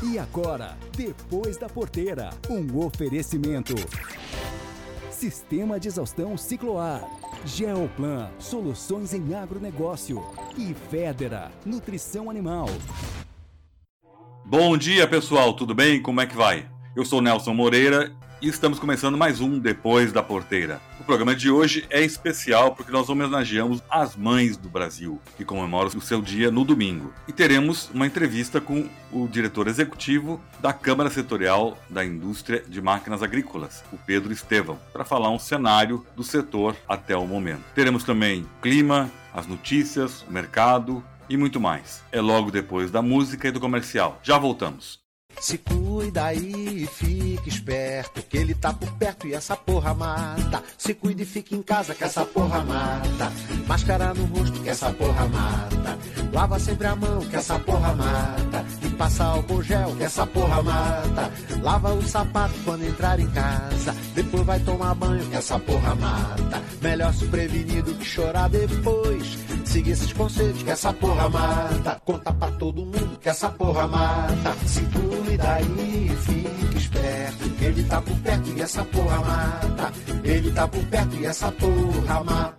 E agora, depois da porteira, um oferecimento. Sistema de exaustão Cicloar. Geoplan, soluções em agronegócio. E Federa, nutrição animal. Bom dia, pessoal, tudo bem? Como é que vai? Eu sou Nelson Moreira e estamos começando mais um Depois da Porteira. O programa de hoje é especial porque nós homenageamos as mães do Brasil, que comemoram o seu dia no domingo. E teremos uma entrevista com o diretor executivo da Câmara Setorial da Indústria de Máquinas Agrícolas, o Pedro Estevão, para falar um cenário do setor até o momento. Teremos também clima, as notícias, o mercado e muito mais. É logo depois da música e do comercial. Já voltamos. Se cuida aí e fique esperto, que ele tá por perto e essa porra mata. Se cuida e fique em casa, que essa porra mata. Máscara no rosto, que essa porra mata. Lava sempre a mão, que essa porra mata. E passa álcool gel, que essa porra mata. Lava o sapato quando entrar em casa. Depois vai tomar banho, que essa porra mata. Melhor se prevenir do que chorar depois. Siga esses conselhos, que essa porra mata. Conta pra todo mundo, que essa porra mata. Se cuida aí, fique esperto. Ele tá por perto e essa porra mata. Ele tá por perto e essa porra mata.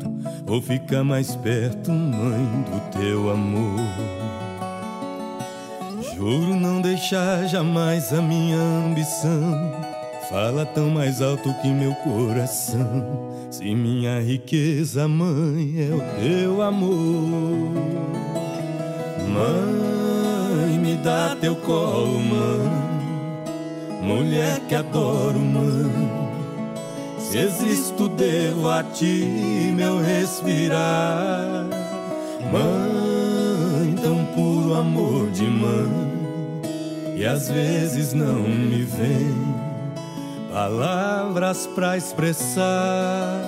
Vou ficar mais perto, mãe, do teu amor. Juro não deixar jamais a minha ambição. Fala tão mais alto que meu coração. Se minha riqueza, mãe, é o teu amor. Mãe, me dá teu colo, mãe. Mulher que adoro, mãe. Existo, devo a ti meu respirar. Mãe, tão puro amor de mãe. E às vezes não me vem palavras pra expressar.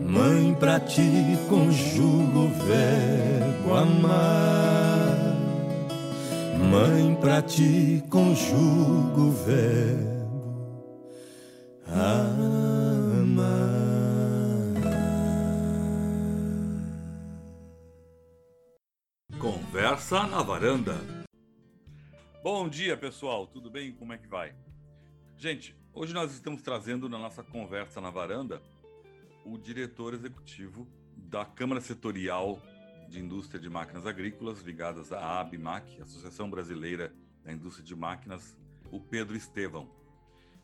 Mãe, pra ti conjugo o verbo amar. Mãe, pra ti conjugo o verbo Conversa na varanda. Bom dia, pessoal. Tudo bem? Como é que vai? Gente, hoje nós estamos trazendo na nossa conversa na varanda o diretor executivo da Câmara Setorial de Indústria de Máquinas Agrícolas, ligadas à ABMAC, Associação Brasileira da Indústria de Máquinas, o Pedro Estevão.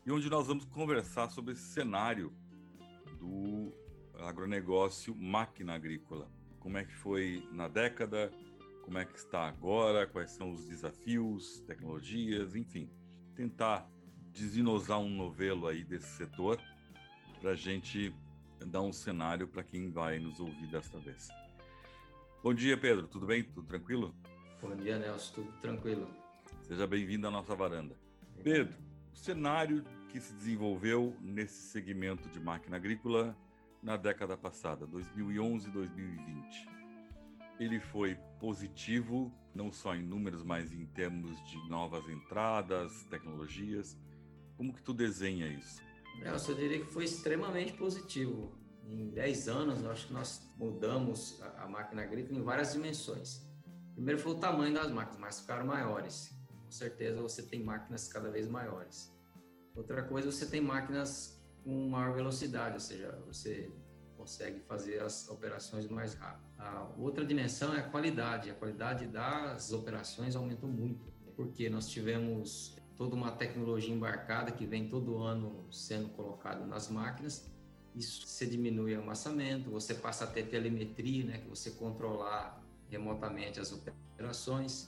E onde nós vamos conversar sobre esse cenário do agronegócio máquina agrícola. Como é que foi na década, como é que está agora, quais são os desafios, tecnologias, enfim. Tentar desinosar um novelo aí desse setor para a gente dar um cenário para quem vai nos ouvir desta vez. Bom dia, Pedro. Tudo bem? Tudo tranquilo? Bom dia, Nelson. Tudo tranquilo. Seja bem-vindo à nossa varanda. Pedro, o cenário que se desenvolveu nesse segmento de máquina agrícola na década passada, 2011 e 2020. Ele foi positivo, não só em números, mas em termos de novas entradas, tecnologias. Como que tu desenha isso? Eu diria que foi extremamente positivo. Em 10 anos, acho que nós mudamos a máquina agrícola em várias dimensões. Primeiro foi o tamanho das máquinas, mas ficaram maiores. Certeza você tem máquinas cada vez maiores. Outra coisa, você tem máquinas com maior velocidade, ou seja, você consegue fazer as operações mais rápido. A outra dimensão é a qualidade. A qualidade das operações aumentou muito, porque nós tivemos toda uma tecnologia embarcada que vem todo ano sendo colocada nas máquinas. Isso você diminui o amassamento, você passa a ter telemetria, né, que você controlar remotamente as operações.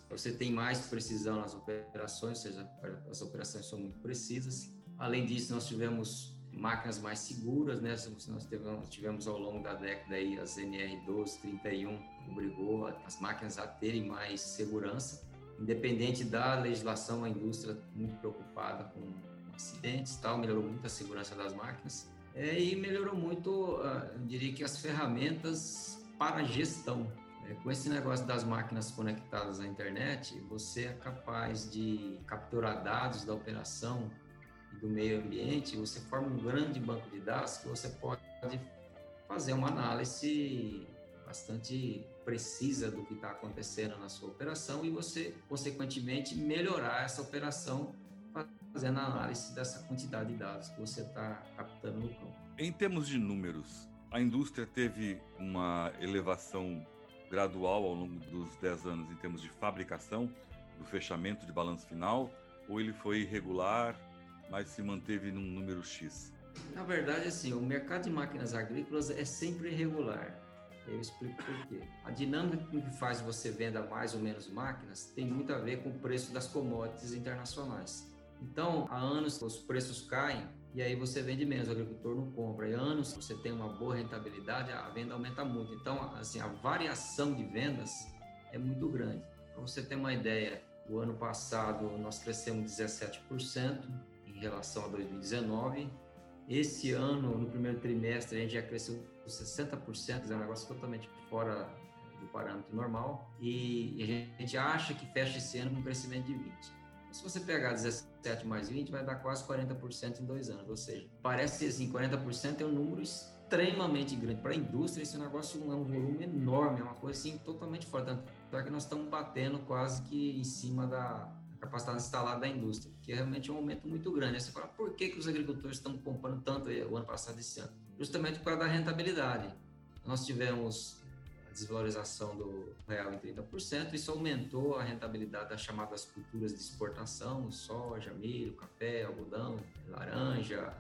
Você tem mais precisão nas operações, ou seja, as operações são muito precisas. Além disso, nós tivemos máquinas mais seguras, né? Nós tivemos, tivemos ao longo da década aí as NR12, 31, obrigou as máquinas a terem mais segurança. Independente da legislação, a indústria muito preocupada com acidentes, tal, melhorou muito a segurança das máquinas. É, e melhorou muito, ah, eu diria que as ferramentas para gestão. É, com esse negócio das máquinas conectadas à internet, você é capaz de capturar dados da operação, do meio ambiente, você forma um grande banco de dados que você pode fazer uma análise bastante precisa do que está acontecendo na sua operação e você, consequentemente, melhorar essa operação fazendo a análise dessa quantidade de dados que você está captando no campo. Em termos de números, a indústria teve uma elevação gradual ao longo dos 10 anos em termos de fabricação, do fechamento de balanço final, ou ele foi irregular mas se manteve num número X? Na verdade, assim, o mercado de máquinas agrícolas é sempre irregular. Eu explico por quê. A dinâmica que faz você venda mais ou menos máquinas tem muito a ver com o preço das commodities internacionais. Então, há anos os preços caem e aí você vende menos, o agricultor não compra. E anos você tem uma boa rentabilidade, a venda aumenta muito. Então, assim, a variação de vendas é muito grande. Para você ter uma ideia, o ano passado nós crescemos 17%, em relação a 2019. Esse ano, no primeiro trimestre, a gente já cresceu 60%, é um negócio totalmente fora do parâmetro normal. E a gente acha que fecha esse ano com um crescimento de 20%. Se você pegar 17 mais 20, vai dar quase 40% em dois anos. Ou seja, parece assim, 40% é um número extremamente grande. Para a indústria, esse negócio é um volume enorme, é uma coisa assim totalmente fora. Tanto é que nós estamos batendo quase que em cima da, capacidade instalada da indústria, que é realmente um aumento muito grande. Aí você fala, por que, que os agricultores estão comprando tanto o ano passado e esse ano? Justamente por causa da rentabilidade. Nós tivemos desvalorização do real em 30%, isso aumentou a rentabilidade das chamadas culturas de exportação, soja, milho, café, algodão, laranja,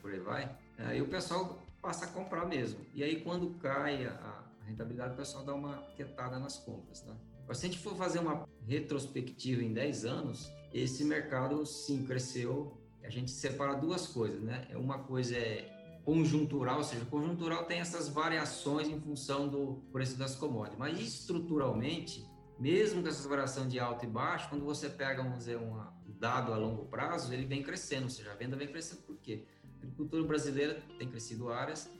por aí vai. Aí o pessoal passa a comprar mesmo. E aí quando cai a rentabilidade, o pessoal dá uma quietada nas compras, tá? Mas se a gente for fazer uma retrospectiva em 10 anos, esse mercado sim cresceu. A gente separa duas coisas, né? É uma coisa é conjuntural, ou seja, conjuntural tem essas variações em função do preço das commodities, mas estruturalmente, mesmo com essa variação de alto e baixo, quando você pega, vamos dizer, um dado a longo prazo, ele vem crescendo, ou seja, a venda vem crescendo por quê? A agricultura brasileira tem crescido áreas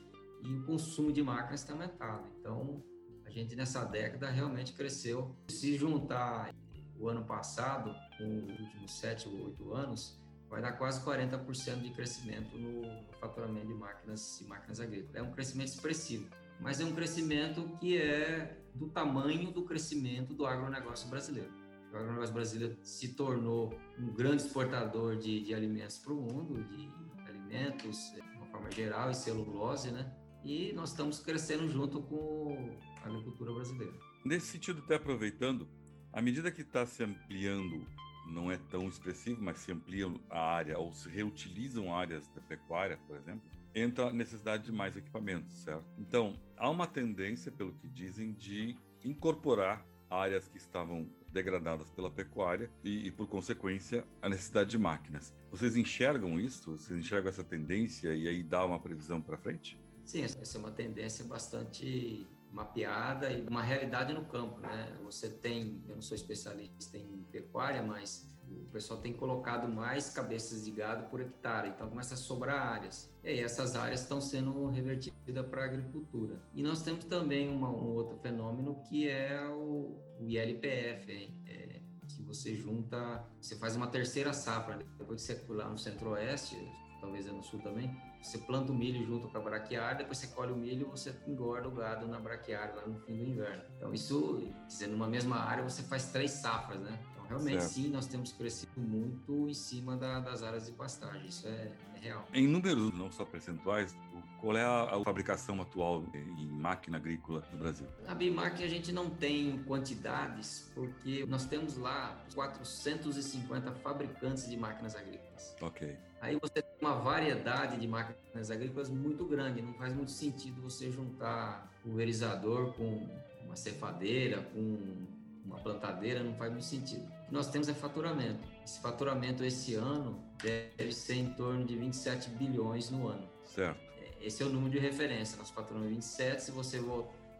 e o consumo de máquinas tem aumentado. Então, a gente nessa década realmente cresceu. Se juntar o ano passado com os últimos sete ou oito anos, vai dar quase 40% de crescimento no faturamento de máquinas e máquinas agrícolas. É um crescimento expressivo, mas é um crescimento que é do tamanho do crescimento do agronegócio brasileiro. O agronegócio brasileiro se tornou um grande exportador de, de alimentos para o mundo, de alimentos de uma forma geral e celulose, né? E nós estamos crescendo junto com agricultura brasileira. Nesse sentido, até aproveitando, à medida que está se ampliando, não é tão expressivo, mas se ampliam a área ou se reutilizam áreas da pecuária, por exemplo, entra a necessidade de mais equipamentos, certo? Então, há uma tendência, pelo que dizem, de incorporar áreas que estavam degradadas pela pecuária e, e, por consequência, a necessidade de máquinas. Vocês enxergam isso? Vocês enxergam essa tendência e aí dá uma previsão para frente? Sim, essa é uma tendência bastante mapeada e uma realidade no campo, né? Você tem, eu não sou especialista em pecuária, mas o pessoal tem colocado mais cabeças de gado por hectare, então começa a sobrar áreas. E aí essas áreas estão sendo revertidas para a agricultura. E nós temos também uma, um outro fenômeno que é o, o ILPF, é, que você junta, você faz uma terceira safra, depois que você lá no centro-oeste, talvez é no sul também, você planta o milho junto com a braquiária, depois você colhe o milho e você engorda o gado na braquiária lá no fim do inverno. Então, isso, dizendo, numa mesma área, você faz três safras, né? Então, realmente, certo. sim, nós temos crescido muito em cima da, das áreas de pastagem, isso é, é real. Em números, não só percentuais, qual é a, a, fabricação atual em máquina agrícola no Brasil? Na Bimac a gente não tem quantidades, porque nós temos lá 450 fabricantes de máquinas agrícolas. Ok. Aí você tem uma variedade de máquinas agrícolas muito grande, não faz muito sentido você juntar pulverizador com uma cefadeira, com uma plantadeira, não faz muito sentido. O que nós temos é faturamento. Esse faturamento esse ano deve ser em torno de 27 bilhões no ano. Certo. Esse é o número de referência. Nós faturamos 27. Se você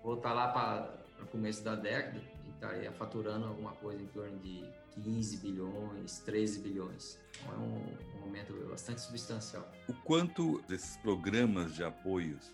voltar lá para o começo da década, estaria faturando alguma coisa em torno de 15 bilhões, 13 bilhões. Então é um, um aumento bastante substancial. O quanto desses programas de apoios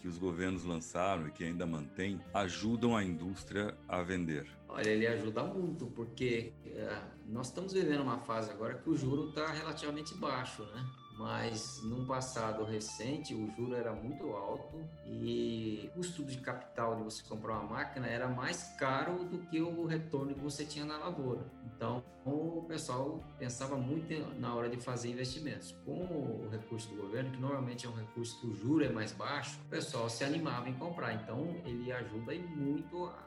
que os governos lançaram e que ainda mantêm ajudam a indústria a vender? Olha, ele ajuda muito, porque é, nós estamos vivendo uma fase agora que o juro está relativamente baixo, né? Mas num passado recente o juro era muito alto e o custo de capital de você comprar uma máquina era mais caro do que o retorno que você tinha na lavoura. Então o pessoal pensava muito na hora de fazer investimentos. Com o recurso do governo, que normalmente é um recurso que o juro é mais baixo, o pessoal se animava em comprar. Então ele ajuda muito a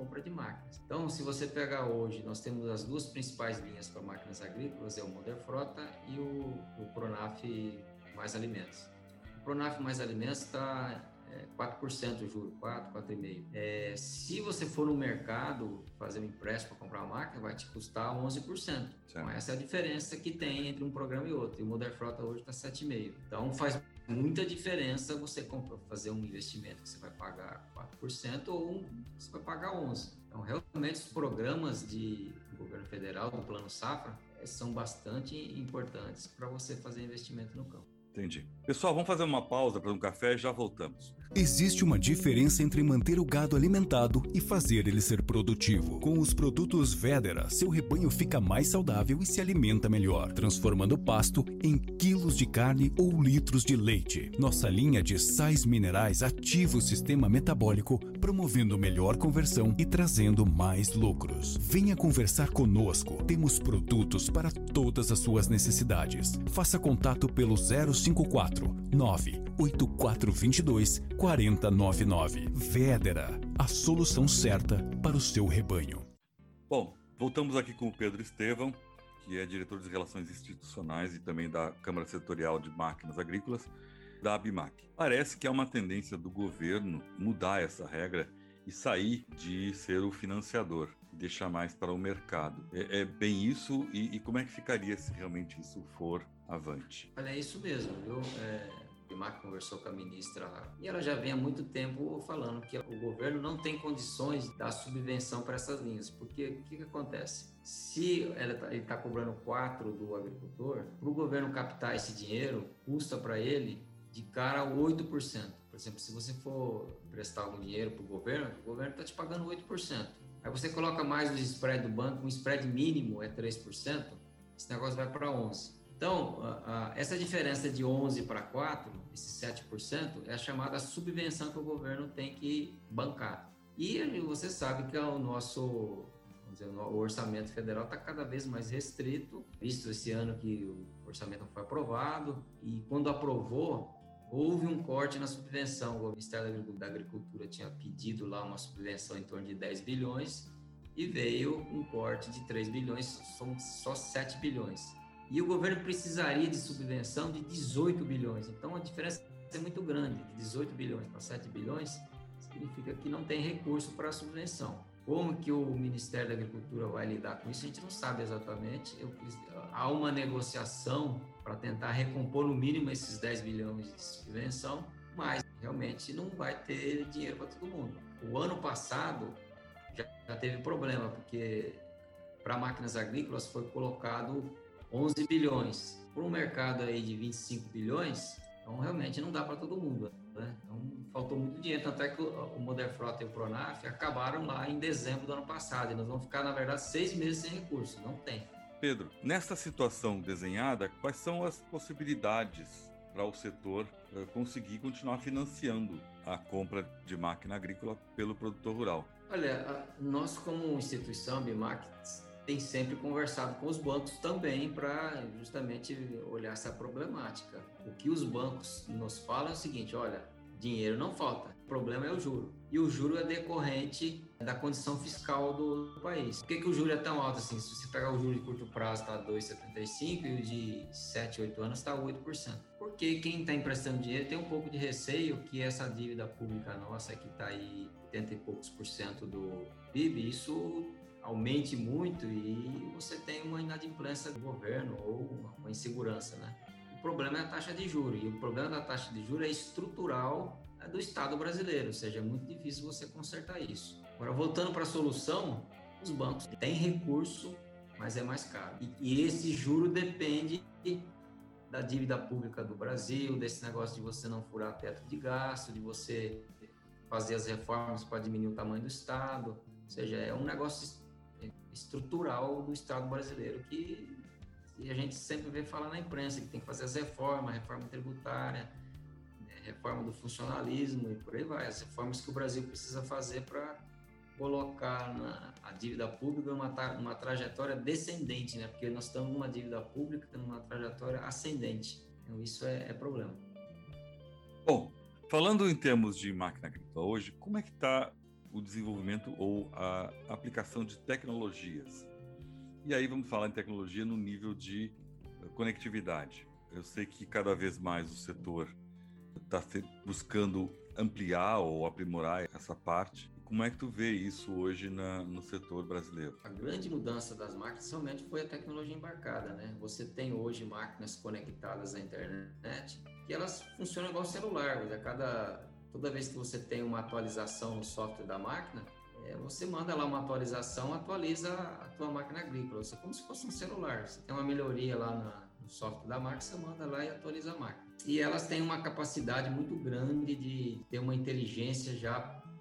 compra de máquinas. Então, se você pegar hoje, nós temos as duas principais linhas para máquinas agrícolas, é o Modern Frota e o, o Pronaf Mais Alimentos. O Pronaf Mais Alimentos está é, 4% o juro, 4, 4,5%. É, se você for no mercado fazer um empréstimo para comprar uma máquina, vai te custar 11%. Certo. Então, essa é a diferença que tem entre um programa e outro. E o Modern Frota hoje está 7,5%. Então, faz muita diferença você fazer um investimento que você vai pagar 4% ou você vai pagar 11%. Então, realmente, os programas de governo federal, do Plano Safra, eh, são bastante importantes para você fazer investimento no campo. Entendi. Pessoal, vamos fazer uma pausa para um café e já voltamos. Existe uma diferença entre manter o gado alimentado e fazer ele ser produtivo. Com os produtos Vedera, seu rebanho fica mais saudável e se alimenta melhor, transformando o pasto em quilos de carne ou litros de leite. Nossa linha de sais minerais ativa o sistema metabólico, promovendo melhor conversão e trazendo mais lucros. Venha conversar conosco. Temos produtos para todas as suas necessidades. Faça contato pelo 054 98422 4099. Vedera, a solução certa para o seu rebanho. Bom, voltamos aqui com o Pedro Estevão, que é diretor de Relações Institucionais e também da Câmara Setorial de Máquinas Agrícolas, da ABMAC. Parece que há uma tendência do governo mudar essa regra e sair de ser o financiador, deixar mais para o mercado. É, é bem isso? E, e, como é que ficaria se realmente isso for avante? Olha, é isso mesmo, viu? É PIMAC conversou com a ministra e ela já vem há muito tempo falando que o governo não tem condições de dar subvenção para essas linhas, porque o que, que acontece? Se tá, ele está cobrando 4 do agricultor, para o governo captar esse dinheiro, custa para ele de cara 8%. Por exemplo, se você for prestar algum dinheiro para o governo, o governo está te pagando 8%. Aí você coloca mais o spread do banco, um spread mínimo é 3%, esse negócio vai para 11%. Então, a, a, essa diferença de 11 para 4, esse 7%, é a chamada subvenção que o governo tem que bancar. E você sabe que o nosso dizer, o orçamento federal está cada vez mais restrito, visto esse ano que o orçamento não foi aprovado, e quando aprovou, houve um corte na subvenção. O Ministério da Agricultura tinha pedido lá uma subvenção em torno de 10 bilhões, e veio um corte de 3 bilhões, são só 7 bilhões e o governo precisaria de subvenção de 18 bilhões. Então a diferença é muito grande, de 18 bilhões para 7 bilhões, significa que não tem recurso para a subvenção. Como que o Ministério da Agricultura vai lidar com isso, a gente não sabe exatamente. Eu, há uma negociação para tentar recompor no mínimo esses 10 bilhões de subvenção, mas realmente não vai ter dinheiro para todo mundo. O ano passado já, já teve problema, porque para máquinas agrícolas foi colocado 11 bilhões. Para um mercado aí de 25 bilhões, então realmente não dá para todo mundo. Né? Então faltou muito dinheiro, tanto é que o, Modern Frota e o Pronaf acabaram lá em dezembro do ano passado. E nós vamos ficar, na verdade, seis meses sem recurso. Não tem. Pedro, nesta situação desenhada, quais são as possibilidades para o setor uh, conseguir continuar financiando a compra de máquina agrícola pelo produtor rural? Olha, nós como instituição Bimac tem sempre conversado com os bancos também para justamente olhar essa problemática. O que os bancos nos falam é o seguinte, olha, dinheiro não falta, o problema é o juro. E o juro é decorrente da condição fiscal do país. Por que, que o juro é tão alto assim? Se você pegar o juro de curto prazo está 2,75 e o de 7, 8 anos está 8%. Porque quem está emprestando dinheiro tem um pouco de receio que essa dívida pública nossa, que está aí 80 e poucos por cento do PIB, isso aumente muito e você tem uma inadimplência do governo ou uma insegurança, né? O problema é a taxa de juros e o problema da taxa de juros é estrutural é do Estado brasileiro, ou seja, é muito difícil você consertar isso. Agora, voltando para a solução, os bancos têm recurso, mas é mais caro. E, e esse juro depende da dívida pública do Brasil, desse negócio de você não furar teto de gasto, de você fazer as reformas para diminuir o tamanho do Estado. Ou seja, é um negócio estrutural do Estado brasileiro que a gente sempre vê falar na imprensa que tem que fazer as reformas, reforma tributária, né, reforma do funcionalismo e por aí vai, as reformas que o Brasil precisa fazer para colocar na, a dívida pública numa, uma trajetória descendente, né? Porque nós estamos numa dívida pública numa trajetória ascendente. Então isso é, é problema. Bom, falando em termos de máquina agrícola hoje, como é que está o desenvolvimento ou a aplicação de tecnologias. E aí vamos falar em tecnologia no nível de eh, conectividade. Eu sei que cada vez mais o setor está buscando ampliar ou aprimorar essa parte. Como é que tu vê isso hoje na, no setor brasileiro? A grande mudança das máquinas realmente foi a tecnologia embarcada, né? Você tem hoje máquinas conectadas à internet que elas funcionam igual celular. A cada toda vez que você tem uma atualização no software da máquina, é, você manda lá uma atualização, atualiza a tua máquina agrícola. Você como se fosse um celular. Você tem uma melhoria lá na, no software da máquina, você manda lá e atualiza a máquina. E elas têm uma capacidade muito grande de ter uma inteligência já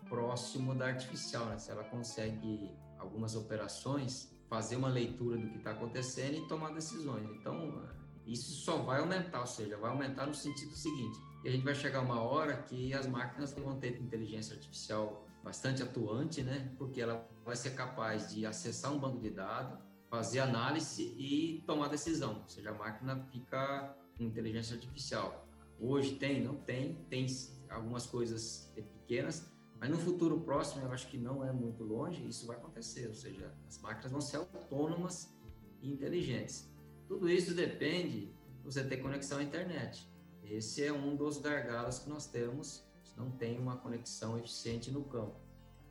próximo da artificial, né? Se ela consegue algumas operações, fazer uma leitura do que está acontecendo e tomar decisões. Então, isso só vai aumentar, ou seja, vai aumentar no sentido seguinte: e a gente vai chegar uma hora que as máquinas vão ter inteligência artificial bastante atuante, né? Porque ela vai ser capaz de acessar um banco de dados, fazer análise e tomar decisão. Ou seja, a máquina fica com inteligência artificial. Hoje tem, não tem, tem algumas coisas pequenas, mas no futuro próximo, eu acho que não é muito longe, isso vai acontecer. Ou seja, as máquinas vão ser autônomas e inteligentes. Tudo isso depende de você ter conexão à internet. Esse é um dos gargalos que nós temos, não tem uma conexão eficiente no campo.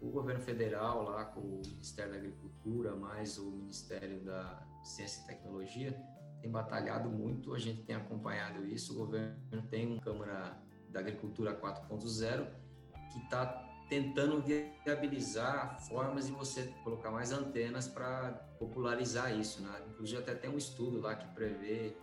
O governo federal, lá com o Ministério da Agricultura, mais o Ministério da Ciência e Tecnologia, tem batalhado muito, a gente tem acompanhado isso. O governo tem uma Câmara da Agricultura 4.0 que está tentando viabilizar formas de você colocar mais antenas para popularizar isso. Né? Inclusive, até tem um estudo lá que prevê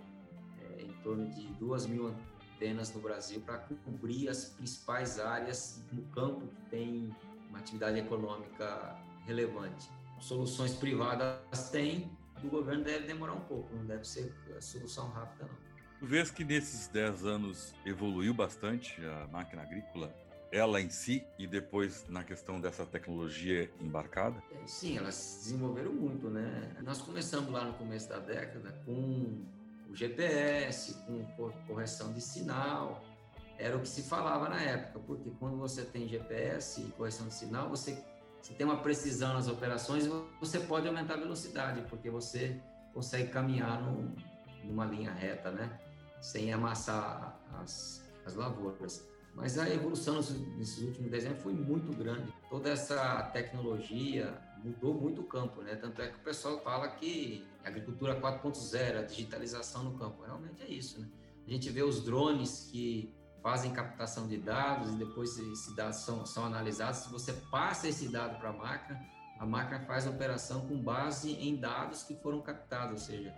é, em torno de duas mil antenas no Brasil para cobrir as principais áreas no campo que tem uma atividade econômica relevante. Soluções privadas tem, do governo deve demorar um pouco, não deve ser a solução rápida não. Tu vês que nesses 10 anos evoluiu bastante a máquina agrícola, ela em si, e depois na questão dessa tecnologia embarcada? É, sim, elas desenvolveram muito, né? Nós começamos lá no começo da década com o GPS, com correção de sinal. Era o que se falava na época, porque quando você tem GPS e correção de sinal, você, você tem uma precisão nas operações, você pode aumentar a velocidade, porque você consegue caminhar num, numa linha reta, né? Sem amassar as, as lavouras. Mas a evolução nesses últimos 10 anos foi muito grande. Toda essa tecnologia, mudou muito o campo, né? Tanto é que o pessoal fala que agricultura 4.0, a digitalização no campo, realmente é isso, né? A gente vê os drones que fazem captação de dados e depois esses dados são, são analisados. Se você passa esse dado para a máquina, a máquina faz a operação com base em dados que foram captados, ou seja,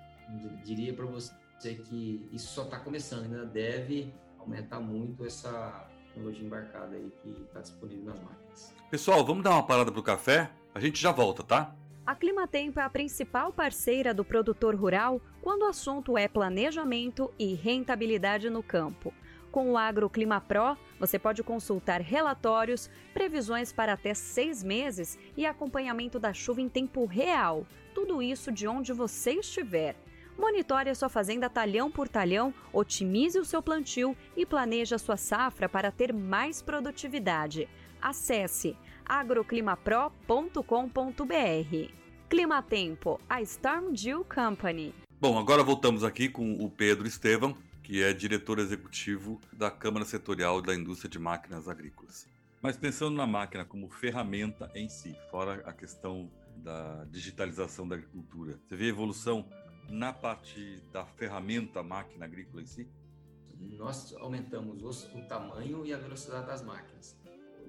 diria para você que isso só está começando, ainda deve aumentar muito essa tecnologia embarcada aí que está disponível nas máquinas. Pessoal, vamos dar uma parada para o café? A gente já volta, tá? A Climatempo é a principal parceira do produtor rural quando o assunto é planejamento e rentabilidade no campo. Com o AgroClima Pro, você pode consultar relatórios, previsões para até seis meses e acompanhamento da chuva em tempo real. Tudo isso de onde você estiver. Monitore a sua fazenda talhão por talhão, otimize o seu plantio e planeje a sua safra para ter mais produtividade. Acesse agroclimapro.com.br. Clima Tempo, a Storm Dew Company. Bom, agora voltamos aqui com o Pedro Estevam, que é diretor executivo da Câmara Setorial da Indústria de Máquinas Agrícolas. Mas pensando na máquina como ferramenta em si, fora a questão da digitalização da agricultura, você vê a evolução na parte da ferramenta máquina agrícola em si? Nós aumentamos o tamanho e a velocidade das máquinas.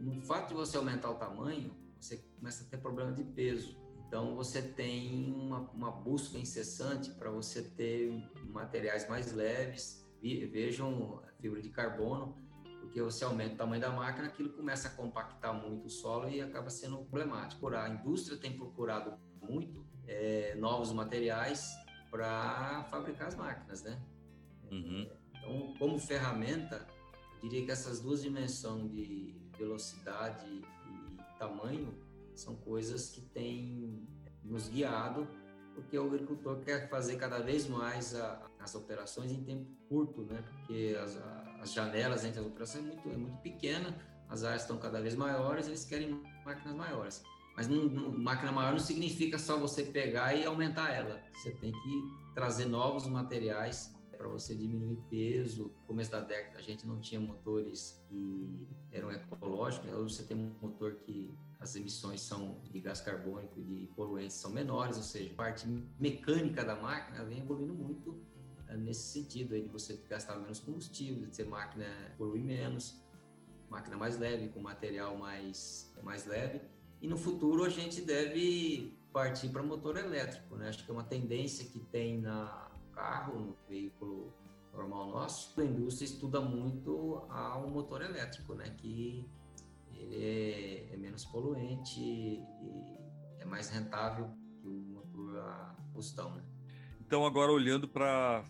No fato de você aumentar o tamanho, você começa a ter problema de peso. Então, você tem uma, uma busca incessante para você ter materiais mais leves. Vejam fibra de carbono, porque você aumenta o tamanho da máquina, aquilo começa a compactar muito o solo e acaba sendo problemático. A indústria tem procurado muito é, novos materiais para fabricar as máquinas, né? Uhum. Então, como ferramenta, eu diria que essas duas dimensões de velocidade e tamanho são coisas que têm nos guiado, porque o agricultor quer fazer cada vez mais a, as operações em tempo curto, né? Porque as, as janelas entre as operações é muito, é muito pequena, as áreas estão cada vez maiores, eles querem máquinas maiores. Mas não, não, máquina maior não significa só você pegar e aumentar ela. Você tem que trazer novos materiais para você diminuir peso. No começo da década a gente não tinha motores que eram ecológicos. Hoje você tem um motor que as emissões são de gás carbônico e de poluentes são menores, ou seja, a parte mecânica da máquina vem evoluindo muito eh, nesse sentido aí de você gastar menos combustível, de ser máquina poluir menos, máquina mais leve, com material mais, mais leve e no futuro a gente deve partir para motor elétrico, né? Acho que é uma tendência que tem na carro, no veículo normal nosso. A indústria estuda muito ao motor elétrico, né? Que ele é, é menos poluente e é mais rentável que o motor a combustão, né? Então agora olhando para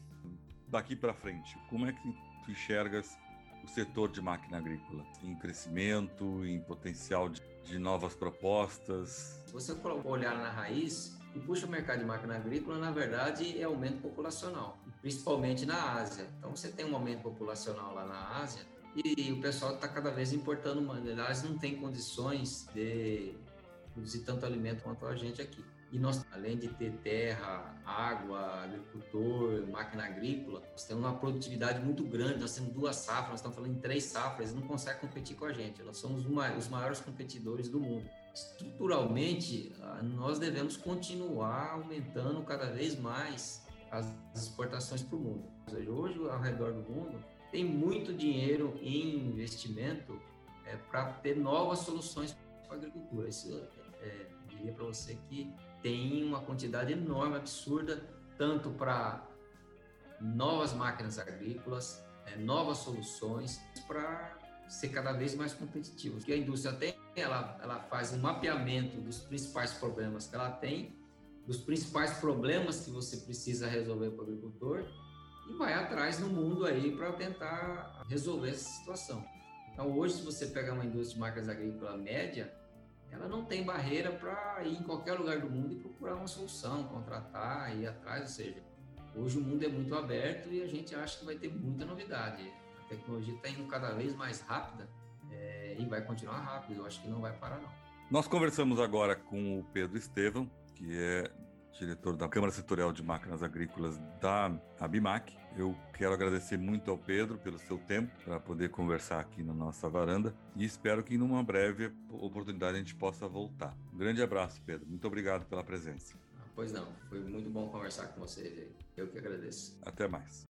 daqui para frente, como é que tu enxergas o setor de máquina agrícola em crescimento, em potencial de de novas propostas? Se você olhar na raiz, que puxa o mercado de máquina agrícola, na verdade, é aumento populacional, principalmente na Ásia. Então, você tem um aumento populacional lá na Ásia e o pessoal está cada vez importando. Elas não tem condições de produzir tanto alimento quanto a gente aqui. E nós, além de ter terra, água, agricultor, máquina agrícola, nós temos uma produtividade muito grande. Nós temos duas safras, nós estamos falando em três safras, eles não conseguem competir com a gente. Nós somos os maiores competidores do mundo. Estruturalmente, ah, nós devemos continuar aumentando cada vez mais as exportações para o mundo. Hoje, ao redor do mundo, tem muito dinheiro em investimento é, para ter novas soluções para a agricultura. Isso, é, diria para você que tem uma quantidade enorme, absurda, tanto para novas máquinas agrícolas, é, novas soluções para ser cada vez mais competitivos. Que a indústria tem, ela, ela faz um mapeamento dos principais problemas que ela tem, dos principais problemas que você precisa resolver para o agricultor e vai atrás no mundo aí para tentar resolver essa situação. Então, hoje, se você pegar uma indústria de máquinas agrícolas média, ela não tem barreira para ir em qualquer lugar do mundo e procurar uma solução, contratar, ir atrás, ou seja, hoje o mundo é muito aberto e a gente acha que vai ter muita novidade. A tecnologia está indo cada vez mais rápida é, e vai continuar rápido, eu acho que não vai parar não. Nós conversamos agora com o Pedro Estevam, que é diretor da Câmara Setorial de Máquinas Agrícolas da Abimac. Eu quero agradecer muito ao Pedro pelo seu tempo para poder conversar aqui na nossa varanda e espero que numa breve oportunidade a gente possa voltar. Um grande abraço, Pedro. Muito obrigado pela presença. Pois não, foi muito bom conversar com você. Eu que agradeço. Até mais.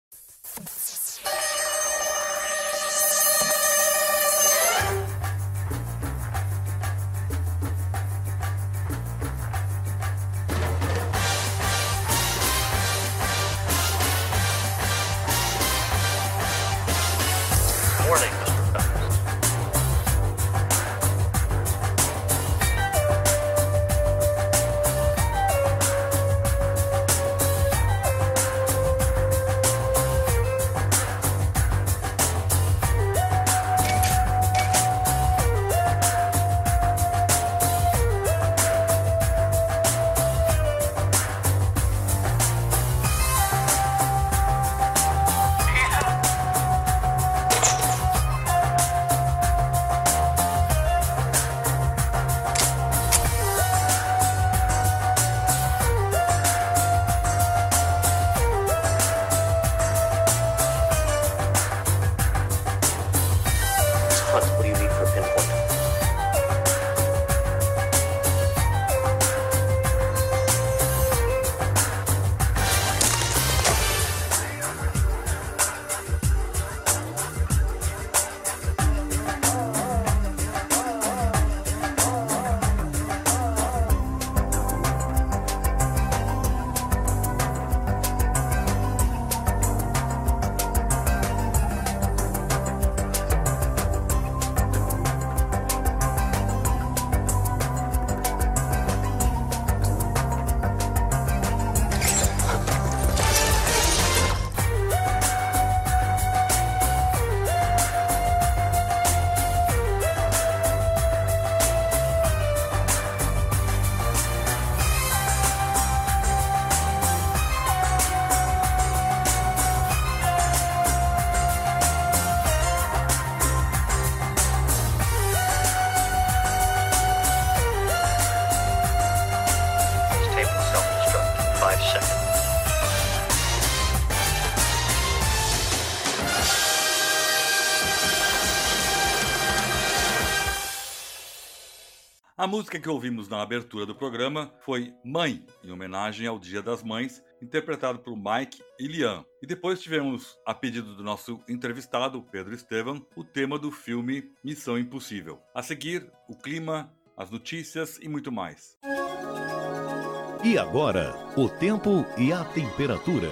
A música que ouvimos na abertura do programa foi Mãe, em homenagem ao Dia das Mães, interpretado por Mike e Liam. E depois tivemos, a pedido do nosso entrevistado, Pedro Estevam, o tema do filme Missão Impossível. A seguir, o clima, as notícias e muito mais. E agora, o tempo e a temperatura.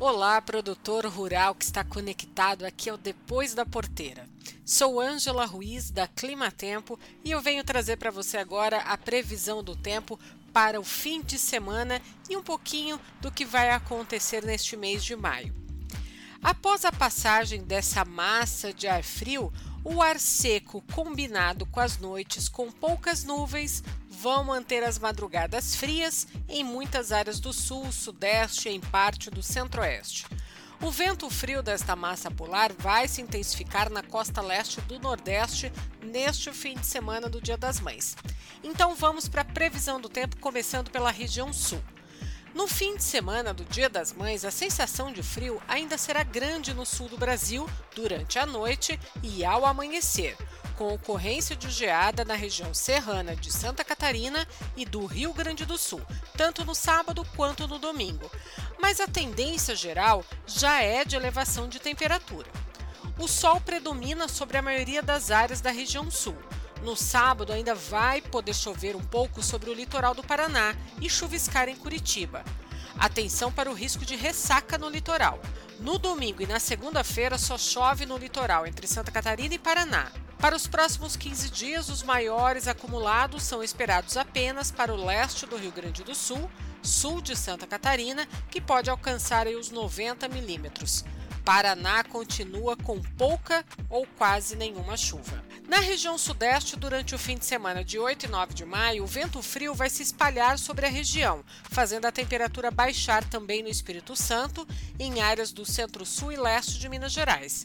Olá, produtor rural que está conectado aqui ao Depois da Porteira. Sou Ângela Ruiz da Clima Tempo e eu venho trazer para você agora a previsão do tempo para o fim de semana e um pouquinho do que vai acontecer neste mês de maio. Após a passagem dessa massa de ar frio, o ar seco combinado com as noites com poucas nuvens vão manter as madrugadas frias em muitas áreas do sul, sudeste e em parte do centro-oeste. O vento frio desta massa polar vai se intensificar na costa leste do Nordeste neste fim de semana do Dia das Mães. Então vamos para a previsão do tempo, começando pela região sul. No fim de semana do Dia das Mães, a sensação de frio ainda será grande no sul do Brasil durante a noite e ao amanhecer, com ocorrência de geada na região serrana de Santa Catarina e do Rio Grande do Sul, tanto no sábado quanto no domingo. Mas a tendência geral já é de elevação de temperatura. O sol predomina sobre a maioria das áreas da região sul. No sábado ainda vai poder chover um pouco sobre o litoral do Paraná e chuviscar em Curitiba. Atenção para o risco de ressaca no litoral. No domingo e na segunda-feira só chove no litoral entre Santa Catarina e Paraná. Para os próximos 15 dias, os maiores acumulados são esperados apenas para o leste do Rio Grande do Sul, sul de Santa Catarina, que pode alcançar os 90 milímetros. Paraná continua com pouca ou quase nenhuma chuva. Na região sudeste, durante o fim de semana de 8 e 9 de maio, o vento frio vai se espalhar sobre a região, fazendo a temperatura baixar também no Espírito Santo, em áreas do centro-sul e leste de Minas Gerais.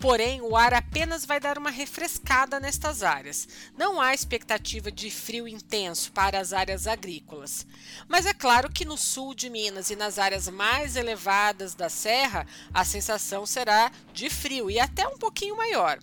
Porém, o ar apenas vai dar uma refrescada nestas áreas. Não há expectativa de frio intenso para as áreas agrícolas. Mas é claro que no sul de Minas e nas áreas mais elevadas da serra, a sensação será de frio e até um pouquinho maior.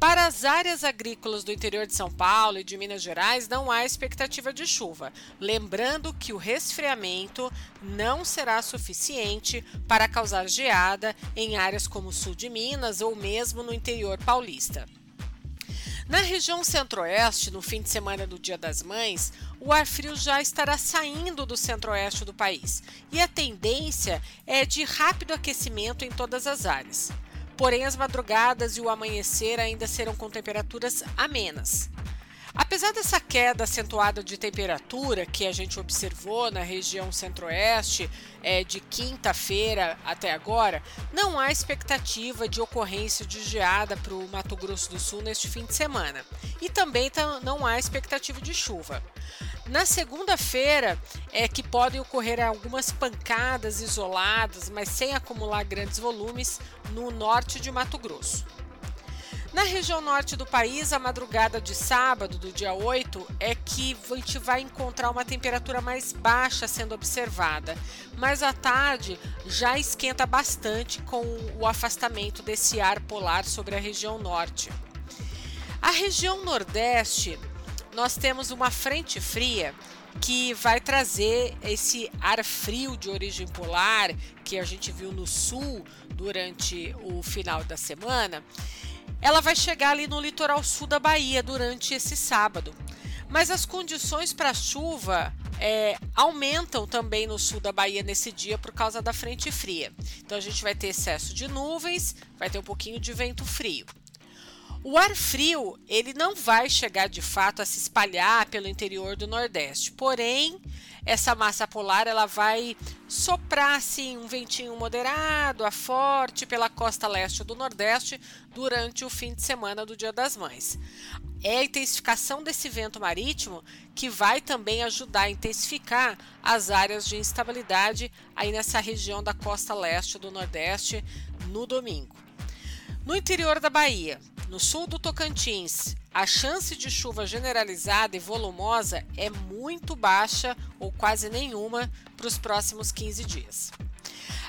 Para as áreas agrícolas do interior de São Paulo e de Minas Gerais, não há expectativa de chuva. Lembrando que o resfriamento não será suficiente para causar geada em áreas como o sul de Minas ou mesmo no interior paulista. Na região centro-oeste, no fim de semana do Dia das Mães, o ar frio já estará saindo do centro-oeste do país e a tendência é de rápido aquecimento em todas as áreas porém as madrugadas e o amanhecer ainda serão com temperaturas amenas. Apesar dessa queda acentuada de temperatura que a gente observou na região centro-oeste é, de quinta-feira até agora, não há expectativa de ocorrência de geada para o Mato Grosso do Sul neste fim de semana. E também não há expectativa de chuva. Na segunda-feira é que podem ocorrer algumas pancadas isoladas, mas sem acumular grandes volumes, no norte de Mato Grosso. Na região norte do país, a madrugada de sábado, do dia 8, é que a gente vai encontrar uma temperatura mais baixa sendo observada, mas à tarde já esquenta bastante com o afastamento desse ar polar sobre a região norte. A região nordeste nós temos uma frente fria que vai trazer esse ar frio de origem polar que a gente viu no sul durante o final da semana. Ela vai chegar ali no litoral sul da Bahia durante esse sábado. Mas as condições para chuva é, aumentam também no sul da Bahia nesse dia por causa da frente fria. Então a gente vai ter excesso de nuvens, vai ter um pouquinho de vento frio. O ar frio, ele não vai chegar de fato a se espalhar pelo interior do Nordeste. Porém, essa massa polar ela vai soprar assim um ventinho moderado a forte pela costa leste do Nordeste durante o fim de semana do Dia das Mães. É a intensificação desse vento marítimo que vai também ajudar a intensificar as áreas de instabilidade aí nessa região da costa leste do Nordeste no domingo. No interior da Bahia, no sul do Tocantins, a chance de chuva generalizada e volumosa é muito baixa ou quase nenhuma para os próximos 15 dias.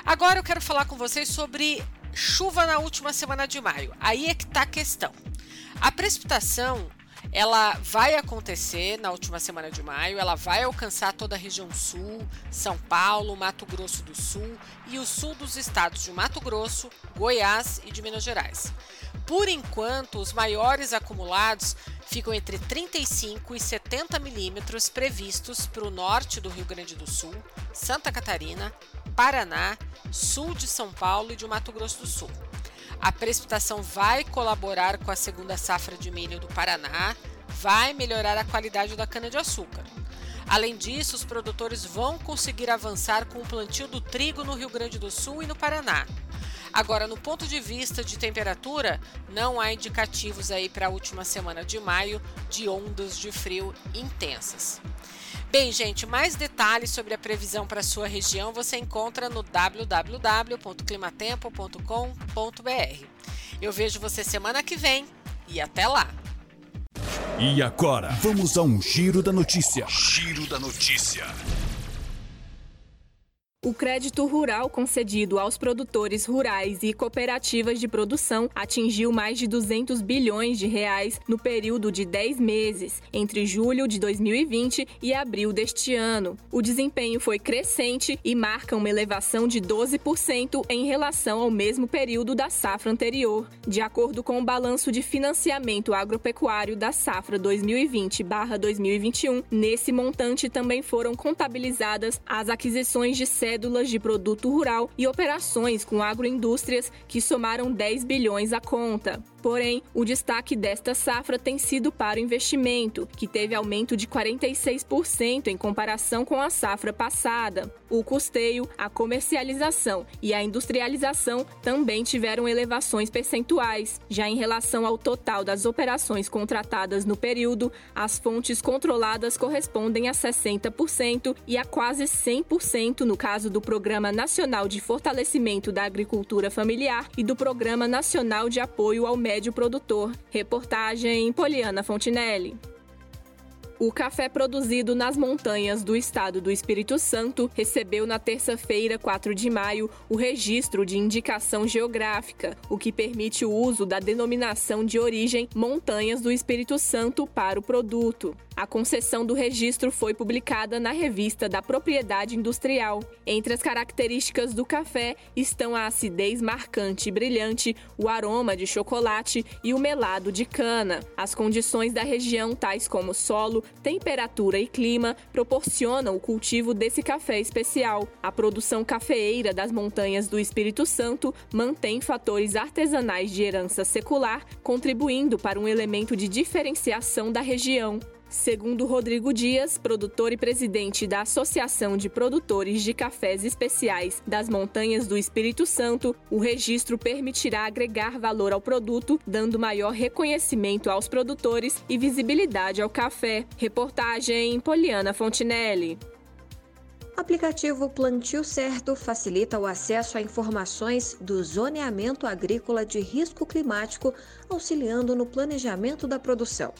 Agora eu quero falar com vocês sobre chuva na última semana de maio. Aí é que está a questão. A precipitação ela vai acontecer na última semana de maio, ela vai alcançar toda a região sul, São Paulo, Mato Grosso do Sul e o sul dos estados de Mato Grosso, Goiás e de Minas Gerais. Por enquanto, os maiores acumulados ficam entre 35 e 70 milímetros previstos para o norte do Rio Grande do Sul, Santa Catarina, Paraná, sul de São Paulo e de Mato Grosso do Sul. A precipitação vai colaborar com a segunda safra de milho do Paraná, vai melhorar a qualidade da cana-de-açúcar. Além disso, os produtores vão conseguir avançar com o plantio do trigo no Rio Grande do Sul e no Paraná. Agora, no ponto de vista de temperatura, não há indicativos aí para a última semana de maio de ondas de frio intensas. Bem, gente, mais detalhes sobre a previsão para sua região você encontra no www.climatempo.com.br. Eu vejo você semana que vem e até lá. E agora, vamos a um giro da notícia. Giro da notícia. O crédito rural concedido aos produtores rurais e cooperativas de produção atingiu mais de 200 bilhões de reais no período de 10 meses, entre julho de 2020 e abril deste ano. O desempenho foi crescente e marca uma elevação de 12% em relação ao mesmo período da safra anterior, de acordo com o balanço de financiamento agropecuário da safra 2020/2021. Nesse montante também foram contabilizadas as aquisições de cédulas de produto rural e operações com agroindústrias que somaram 10 bilhões à conta. Porém, o destaque desta safra tem sido para o investimento, que teve aumento de 46% em comparação com a safra passada. O custeio, a comercialização e a industrialização também tiveram elevações percentuais. Já em relação ao total das operações contratadas no período, as fontes controladas correspondem a 60% e a quase 100% no caso do Programa Nacional de Fortalecimento da Agricultura Familiar e do Programa Nacional de Apoio ao médio produtor. Reportagem Poliana Fontinelli. O café produzido nas montanhas do estado do Espírito Santo recebeu na terça-feira, 4 de maio, o registro de indicação geográfica, o que permite o uso da denominação de origem Montanhas do Espírito Santo para o produto. A concessão do registro foi publicada na revista da Propriedade Industrial. Entre as características do café estão a acidez marcante e brilhante, o aroma de chocolate e o melado de cana. As condições da região, tais como solo, temperatura e clima, proporcionam o cultivo desse café especial. A produção cafeeira das montanhas do Espírito Santo mantém fatores artesanais de herança secular, contribuindo para um elemento de diferenciação da região. Segundo Rodrigo Dias, produtor e presidente da Associação de Produtores de Cafés Especiais das Montanhas do Espírito Santo, o registro permitirá agregar valor ao produto, dando maior reconhecimento aos produtores e visibilidade ao café. Reportagem Poliana Fontinelli. Aplicativo Plantio Certo facilita o acesso a informações do zoneamento agrícola de risco climático, auxiliando no planejamento da produção.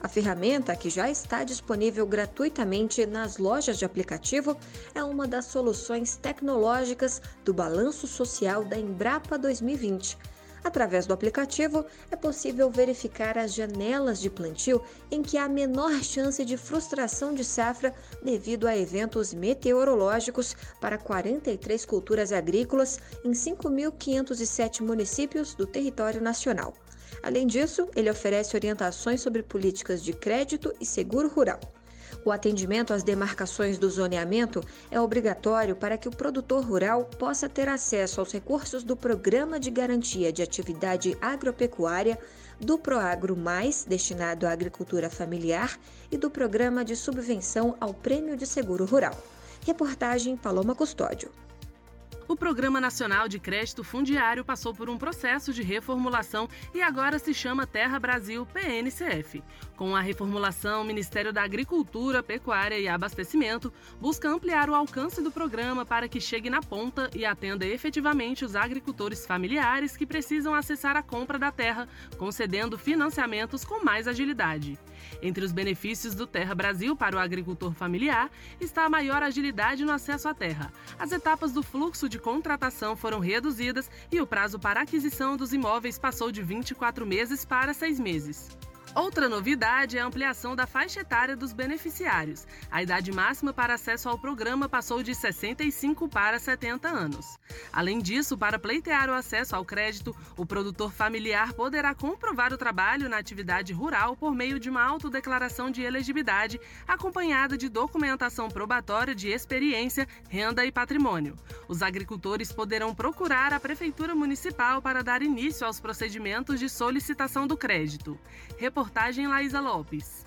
A ferramenta, que já está disponível gratuitamente nas lojas de aplicativo, é uma das soluções tecnológicas do Balanço Social da Embrapa 2020. Através do aplicativo, é possível verificar as janelas de plantio em que há menor chance de frustração de safra devido a eventos meteorológicos para 43 culturas agrícolas em 5.507 municípios do território nacional. Além disso, ele oferece orientações sobre políticas de crédito e seguro rural. O atendimento às demarcações do zoneamento é obrigatório para que o produtor rural possa ter acesso aos recursos do Programa de Garantia de Atividade Agropecuária, do Proagro Mais, destinado à agricultura familiar, e do Programa de Subvenção ao Prêmio de Seguro Rural. Reportagem Paloma Custódio. O Programa Nacional de Crédito Fundiário passou por um processo de reformulação e agora se chama Terra Brasil PNCF. Com a reformulação, o Ministério da Agricultura, Pecuária e Abastecimento busca ampliar o alcance do programa para que chegue na ponta e atenda efetivamente os agricultores familiares que precisam acessar a compra da terra, concedendo financiamentos com mais agilidade. Entre os benefícios do Terra Brasil para o agricultor familiar está a maior agilidade no acesso à terra. As etapas do fluxo de contratação foram reduzidas e o prazo para aquisição dos imóveis passou de 24 meses para 6 meses. Outra novidade é a ampliação da faixa etária dos beneficiários. A idade máxima para acesso ao programa passou de 65 para 70 anos. Além disso, para pleitear o acesso ao crédito, o produtor familiar poderá comprovar o trabalho na atividade rural por meio de uma autodeclaração de elegibilidade, acompanhada de documentação probatória de experiência, renda e patrimônio. Os agricultores poderão procurar a Prefeitura Municipal para dar início aos procedimentos de solicitação do crédito. Reportagem Laísa Lopes.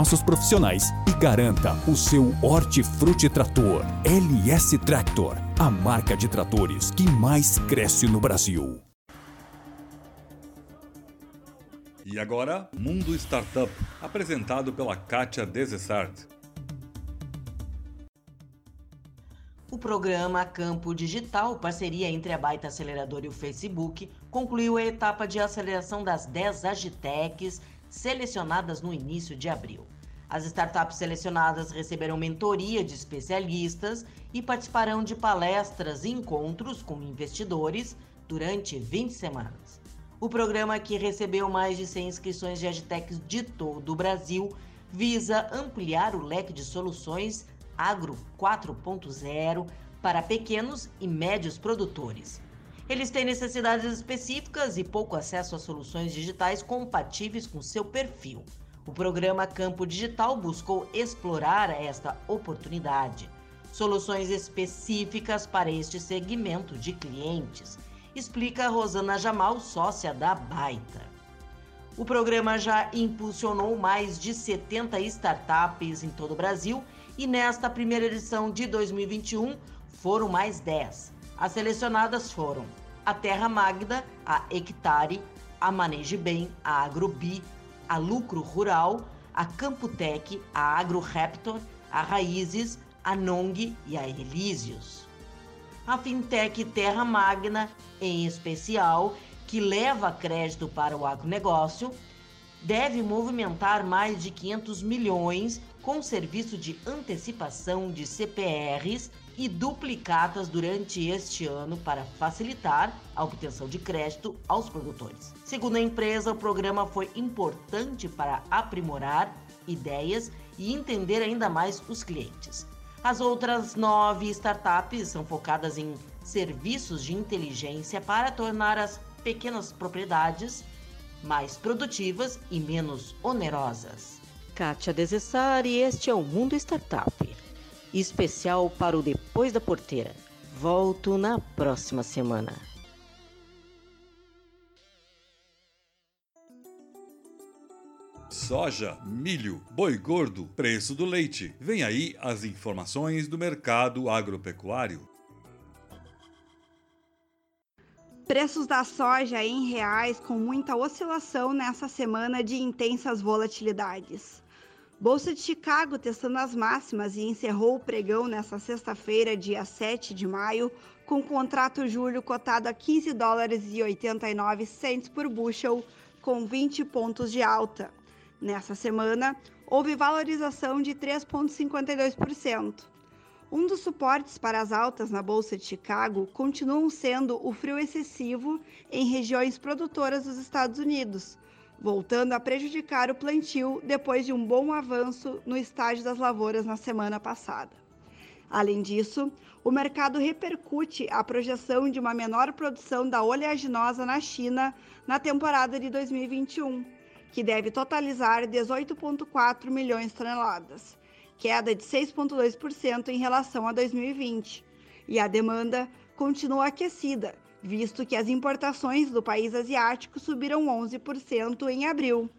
nossos profissionais e garanta o seu Hortifruti Trator LS Tractor, a marca de tratores que mais cresce no Brasil. E agora, Mundo Startup, apresentado pela Kátia Desessart. O programa Campo Digital, parceria entre a Baita Aceleradora e o Facebook, concluiu a etapa de aceleração das 10 Agitecs selecionadas no início de abril. As startups selecionadas receberão mentoria de especialistas e participarão de palestras e encontros com investidores durante 20 semanas. O programa, que recebeu mais de 100 inscrições de agtechs de todo o Brasil, visa ampliar o leque de soluções Agro 4.0 para pequenos e médios produtores. Eles têm necessidades específicas e pouco acesso a soluções digitais compatíveis com seu perfil. O programa Campo Digital buscou explorar esta oportunidade, soluções específicas para este segmento de clientes, explica Rosana Jamal, sócia da Baita. O programa já impulsionou mais de 70 startups em todo o Brasil e nesta primeira edição de 2021 foram mais 10. As selecionadas foram a Terra Magda, a Hectare, a Maneje Bem, a Agrobi, a Lucro Rural, a Camputec, a AgroRaptor, a Raízes, a Nong e a Elísios. A fintech Terra Magna, em especial, que leva crédito para o agronegócio, deve movimentar mais de 500 milhões com serviço de antecipação de CPRs e duplicatas durante este ano para facilitar a obtenção de crédito aos produtores. Segundo a empresa, o programa foi importante para aprimorar ideias e entender ainda mais os clientes. As outras nove startups são focadas em serviços de inteligência para tornar as pequenas propriedades mais produtivas e menos onerosas. Kátia Desessari, este é o Mundo Startup especial para o Depois da Porteira. Volto na próxima semana. Soja, milho, boi gordo, preço do leite. Vem aí as informações do mercado agropecuário. Preços da soja em reais com muita oscilação nessa semana de intensas volatilidades. Bolsa de Chicago testando as máximas e encerrou o pregão nesta sexta-feira, dia 7 de maio, com contrato julho cotado a 15 dólares e 89 cents por bushel, com 20 pontos de alta. Nessa semana, houve valorização de 3,52%. Um dos suportes para as altas na Bolsa de Chicago continuam sendo o frio excessivo em regiões produtoras dos Estados Unidos, voltando a prejudicar o plantio depois de um bom avanço no estágio das lavouras na semana passada. Além disso, o mercado repercute a projeção de uma menor produção da oleaginosa na China na temporada de 2021, que deve totalizar 18,4 milhões de toneladas, queda de 6,2% em relação a 2020, e a demanda continua aquecida, visto que as importações do país asiático subiram 11% em abril.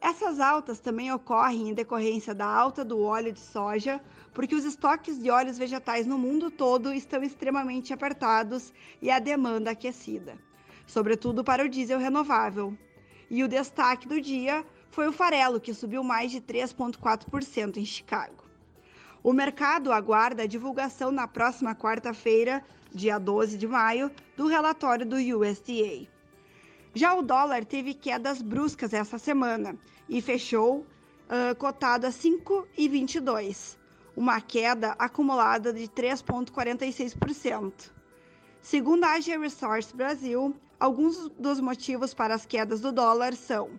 Essas altas também ocorrem em decorrência da alta do óleo de soja, porque os estoques de óleos vegetais no mundo todo estão extremamente apertados e a demanda aquecida, sobretudo para o diesel renovável. E o destaque do dia foi o farelo, que subiu mais de 3,4% em Chicago. O mercado aguarda a divulgação na próxima quarta-feira, dia 12 de maio, do relatório do USDA. Já o dólar teve quedas bruscas essa semana e fechou uh, cotado a 5,22, uma queda acumulada de 3,46%. Segundo a Asia Resource Brasil, alguns dos motivos para as quedas do dólar são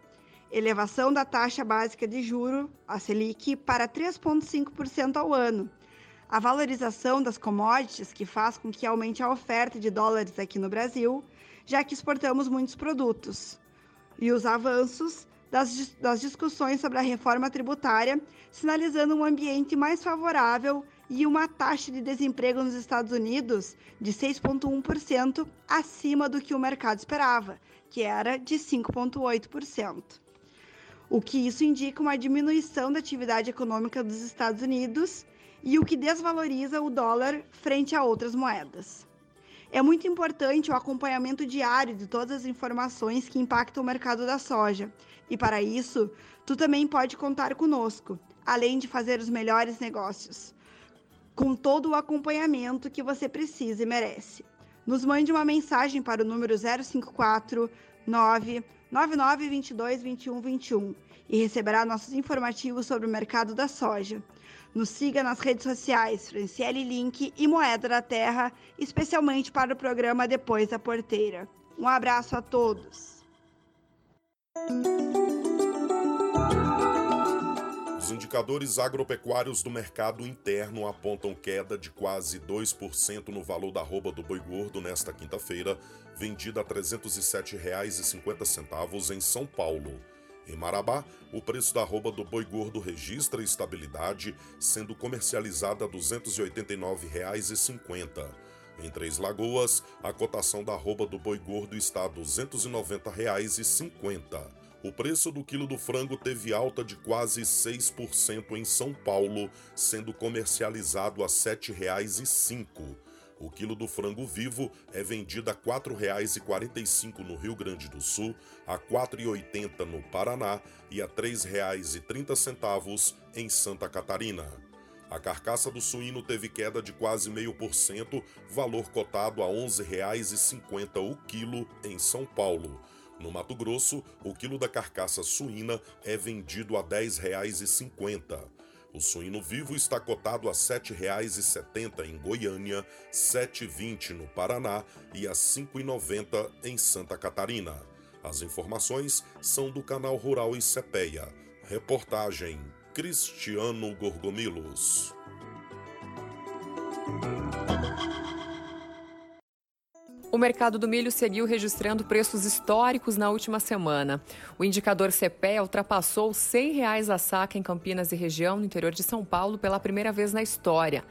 elevação da taxa básica de juro, a Selic, para 3,5% ao ano, a valorização das commodities, que faz com que aumente a oferta de dólares aqui no Brasil, já que exportamos muitos produtos, e os avanços das, das discussões sobre a reforma tributária, sinalizando um ambiente mais favorável e uma taxa de desemprego nos Estados Unidos de 6,1% acima do que o mercado esperava, que era de 5,8%. O que isso indica uma diminuição da atividade econômica dos Estados Unidos e o que desvaloriza o dólar frente a outras moedas. É muito importante o acompanhamento diário de todas as informações que impactam o mercado da soja. E para isso, tu também pode contar conosco, além de fazer os melhores negócios com todo o acompanhamento que você precisa e merece. Nos mande uma mensagem para o número 054 99922 2121 e receberá nossos informativos sobre o mercado da soja. Nos siga nas redes sociais Franciele Link e Moeda da Terra, especialmente para o programa Depois da Porteira. Um abraço a todos. Os indicadores agropecuários do mercado interno apontam queda de quase 2% no valor da arroba do boi gordo nesta quinta-feira, vendida a R$ 307,50 em São Paulo. Em Marabá, o preço da arroba do boi gordo registra estabilidade, sendo comercializada a R$ 289,50. Em Três Lagoas, a cotação da arroba do boi gordo está a R$ 290,50. O preço do quilo do frango teve alta de quase 6% em São Paulo, sendo comercializado a R$ 7,05. O quilo do frango vivo é vendido a R$ 4,45 no Rio Grande do Sul, a R$ 4,80 no Paraná e a R$ 3,30 em Santa Catarina. A carcaça do suíno teve queda de quase 0,5%, valor cotado a R$ 11,50 o quilo em São Paulo. No Mato Grosso, o quilo da carcaça suína é vendido a R$ 10,50. O suíno vivo está cotado a R$ 7,70 em Goiânia, R$ 7,20 no Paraná e a R$ 5,90 em Santa Catarina. As informações são do canal Rural e Cepeia. Reportagem Cristiano Gorgomilos. O mercado do milho seguiu registrando preços históricos na última semana. O indicador CPE ultrapassou R$ 100 a saca em Campinas e região, no interior de São Paulo, pela primeira vez na história.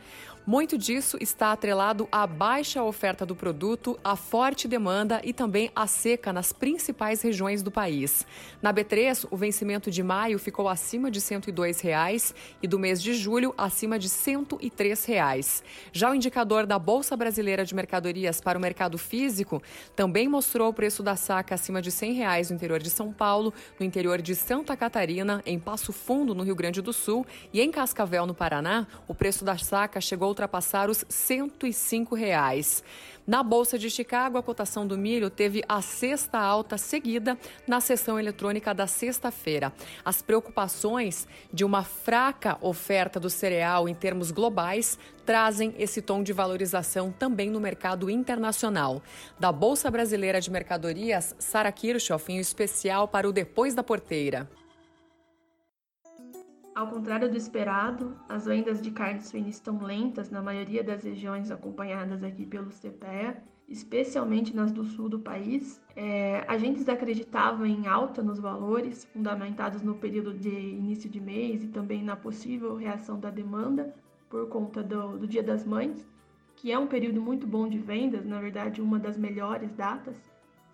Muito disso está atrelado à baixa oferta do produto, à forte demanda e também à seca nas principais regiões do país. Na B3, o vencimento de maio ficou acima de 102 reais, e do mês de julho acima de 103 reais. Já o indicador da Bolsa Brasileira de Mercadorias para o mercado físico também mostrou o preço da saca acima de 100 reais no interior de São Paulo, no interior de Santa Catarina, em Passo Fundo, no Rio Grande do Sul, e em Cascavel, no Paraná, o preço da saca chegou ultrapassar os 105 reais. Na Bolsa de Chicago, a cotação do milho teve a sexta alta seguida na sessão eletrônica da sexta-feira. As preocupações de uma fraca oferta do cereal em termos globais trazem esse tom de valorização também no mercado internacional. Da Bolsa Brasileira de Mercadorias, Sara Kirchhoff, em especial para o Depois da Porteira. Ao contrário do esperado, as vendas de carne suína estão lentas na maioria das regiões acompanhadas aqui pelo CPE, especialmente nas do sul do país. É, agentes acreditavam em alta nos valores, fundamentados no período de início de mês e também na possível reação da demanda por conta do, do Dia das Mães, que é um período muito bom de vendas, na verdade, uma das melhores datas,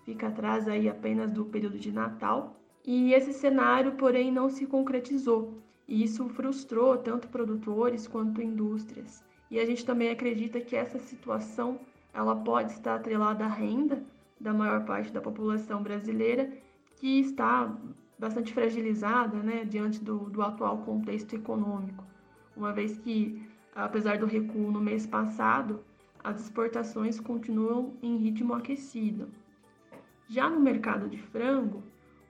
fica atrás aí apenas do período de Natal. E esse cenário, porém, não se concretizou e isso frustrou tanto produtores quanto indústrias. E a gente também acredita que essa situação ela pode estar atrelada à renda da maior parte da população brasileira, que está bastante fragilizada né, diante do, do atual contexto econômico, uma vez que, apesar do recuo no mês passado, as exportações continuam em ritmo aquecido. Já no mercado de frango,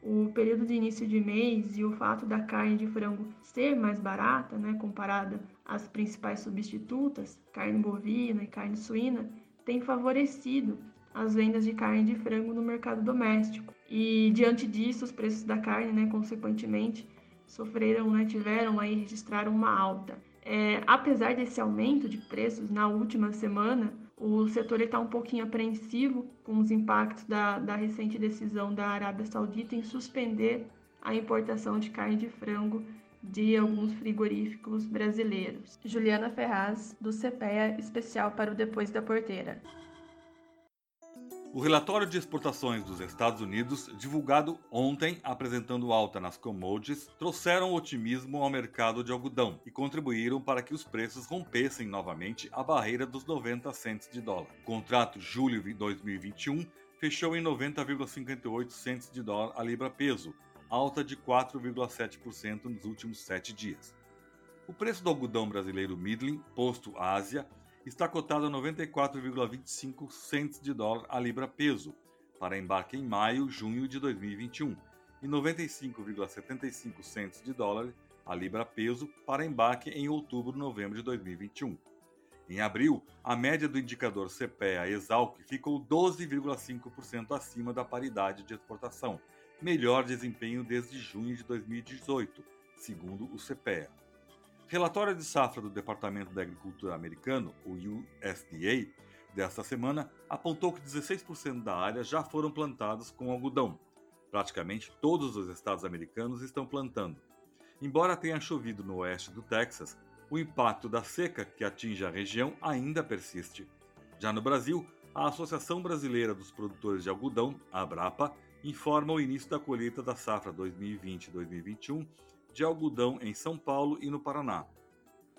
o período de início de mês e o fato da carne de frango ser mais barata, né, comparada às principais substitutas, carne bovina e carne suína, tem favorecido as vendas de carne de frango no mercado doméstico. E diante disso, os preços da carne, né, consequentemente, sofreram, né, tiveram aí registraram uma alta. É, apesar desse aumento de preços na última semana, o setor está um pouquinho apreensivo com os impactos da, da recente decisão da Arábia Saudita em suspender a importação de carne de frango de alguns frigoríficos brasileiros. Juliana Ferraz, do CPEA, especial para o Depois da Porteira. O relatório de exportações dos Estados Unidos, divulgado ontem apresentando alta nas commodities, trouxeram otimismo ao mercado de algodão e contribuíram para que os preços rompessem novamente a barreira dos 90 centes de dólar. O contrato julho de 2021 fechou em 90,58 centes de dólar a libra peso, alta de 4,7% nos últimos sete dias. O preço do algodão brasileiro Midland, posto Ásia, está cotado a 94,25 centes de dólar a libra peso para embarque em maio, junho de 2021 e 95,75 centes de dólar a libra peso para embarque em outubro, novembro de 2021. Em abril, a média do indicador CPEA Exalc ficou 12,5% acima da paridade de exportação, melhor desempenho desde junho de 2018, segundo o CPEA. Relatório de safra do Departamento da Agricultura americano, o USDA, desta semana apontou que 16% da área já foram plantados com algodão. Praticamente todos os estados americanos estão plantando. Embora tenha chovido no oeste do Texas, o impacto da seca que atinge a região ainda persiste. Já no Brasil, a Associação Brasileira dos Produtores de Algodão, a Abrapa, informa o início da colheita da safra 2020-2021 de algodão em São Paulo e no Paraná.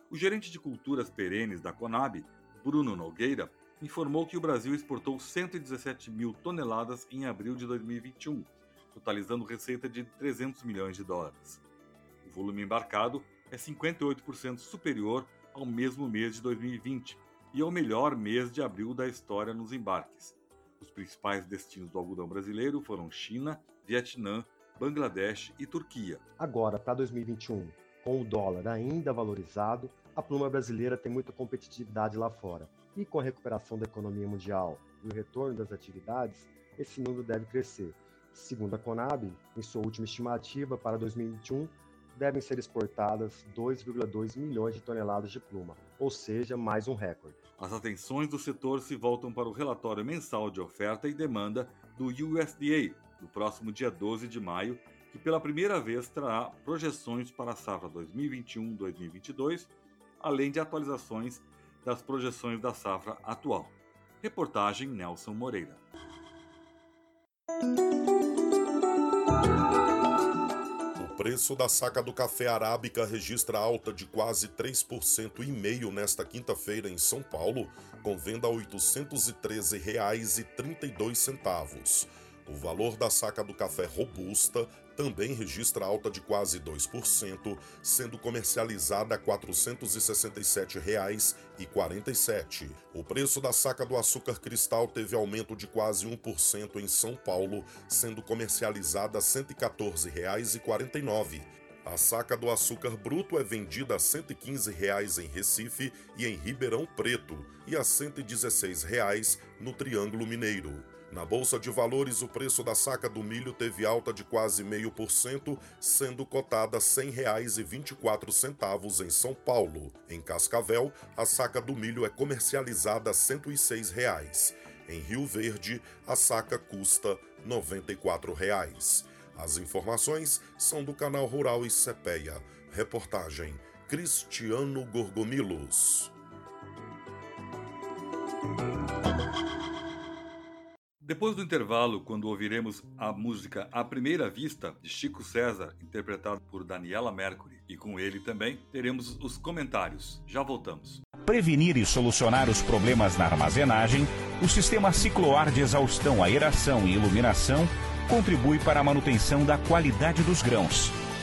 O gerente de culturas perenes da Conab, Bruno Nogueira, informou que o Brasil exportou 117 mil toneladas em abril de 2021, totalizando receita de 300 milhões de dólares. O volume embarcado é 58% superior ao mesmo mês de 2020 e ao melhor mês de abril da história nos embarques. Os principais destinos do algodão brasileiro foram China, Vietnã, Bangladesh e Turquia. Agora, para 2021, com o dólar ainda valorizado, a pluma brasileira tem muita competitividade lá fora. E com a recuperação da economia mundial e o retorno das atividades, esse número deve crescer. Segundo a Conab, em sua última estimativa para 2021, devem ser exportadas 2,2 milhões de toneladas de pluma, ou seja, mais um recorde. As atenções do setor se voltam para o relatório mensal de oferta e demanda do USDA, no próximo dia 12 de maio, que pela primeira vez trará projeções para a safra 2021-2022, além de atualizações das projeções da safra atual. Reportagem Nelson Moreira. O preço da saca do café arábica registra alta de quase 3% e meio nesta quinta-feira em São Paulo, com venda a R$ 813,32. O valor da saca do café robusta também registra alta de quase 2%, sendo comercializada a R$ 467,47. O preço da saca do açúcar cristal teve aumento de quase 1% em São Paulo, sendo comercializada a R$ 114,49. A saca do açúcar bruto é vendida a R$ 115,00 em Recife e em Ribeirão Preto e a R$ 116,00 no Triângulo Mineiro. Na Bolsa de Valores, o preço da saca do milho teve alta de quase 0,5%, sendo cotada R$ 100,24 em São Paulo. Em Cascavel, a saca do milho é comercializada a 106 reais. Em Rio Verde, a saca custa 94 reais. As informações são do canal Rural e Cepeia. Reportagem Cristiano Gorgomilos. Depois do intervalo, quando ouviremos a música A Primeira Vista, de Chico César, interpretado por Daniela Mercury, e com ele também teremos os comentários. Já voltamos. Prevenir e solucionar os problemas na armazenagem, o sistema cicloar de exaustão, aeração e iluminação contribui para a manutenção da qualidade dos grãos